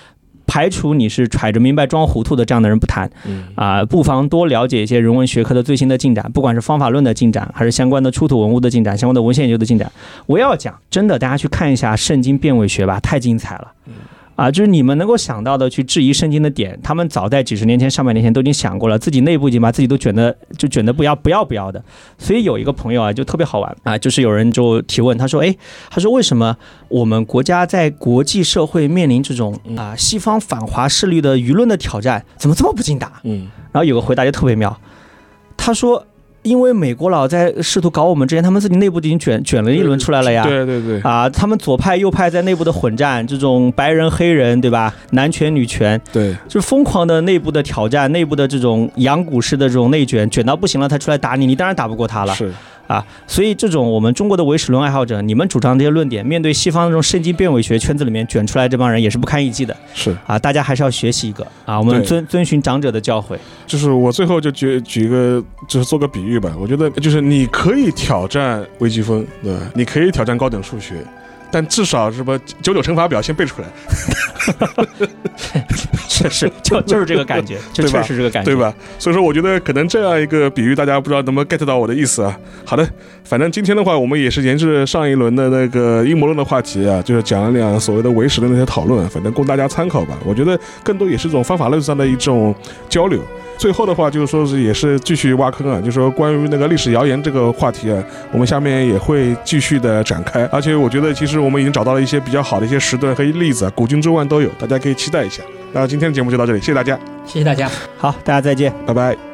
排除你是揣着明白装糊涂的这样的人不谈，啊，不妨多了解一些人文学科的最新的进展，不管是方法论的进展，还是相关的出土文物的进展，相关的文献研究的进展。我要讲，真的，大家去看一下《圣经变伪学》吧，太精彩了。啊，就是你们能够想到的去质疑圣经的点，他们早在几十年前、上百年前都已经想过了，自己内部已经把自己都卷得就卷得不要不要不要的。所以有一个朋友啊，就特别好玩啊，就是有人就提问，他说：“哎，他说为什么我们国家在国际社会面临这种啊西方反华势力的舆论的挑战，怎么这么不经打？”嗯，然后有个回答就特别妙，他说。因为美国佬在试图搞我们之前，他们自己内部已经卷卷了一轮出来了呀。对对对。啊，他们左派右派在内部的混战，这种白人黑人，对吧？男权女权，对，就是疯狂的内部的挑战，内部的这种养股式的这种内卷，卷到不行了，他出来打你，你当然打不过他了。是。啊，所以这种我们中国的唯史论爱好者，你们主张这些论点，面对西方那种圣经变伪学圈子里面卷出来这帮人，也是不堪一击的。是啊，大家还是要学习一个啊，我们遵遵循长者的教诲。就是我最后就举举一个，就是做个比喻吧。我觉得就是你可以挑战微积分，对吧？你可以挑战高等数学，但至少是把九九乘法表先背出来。确实，就就是这个感觉，就确实这个感觉，对？吧？所以说，我觉得可能这样一个比喻，大家不知道能不能 get 到我的意思啊。好的，反正今天的话，我们也是沿着上一轮的那个阴谋论的话题啊，就是讲了两所谓的唯史的那些讨论，反正供大家参考吧。我觉得更多也是一种方法论上的一种交流。最后的话，就是说是也是继续挖坑啊，就是说关于那个历史谣言这个话题啊，我们下面也会继续的展开。而且我觉得，其实我们已经找到了一些比较好的一些时段和例子啊，古今中外都有，大家可以期待一下。那今天的节目就到这里，谢谢大家，谢谢大家。好，大家再见。拜拜。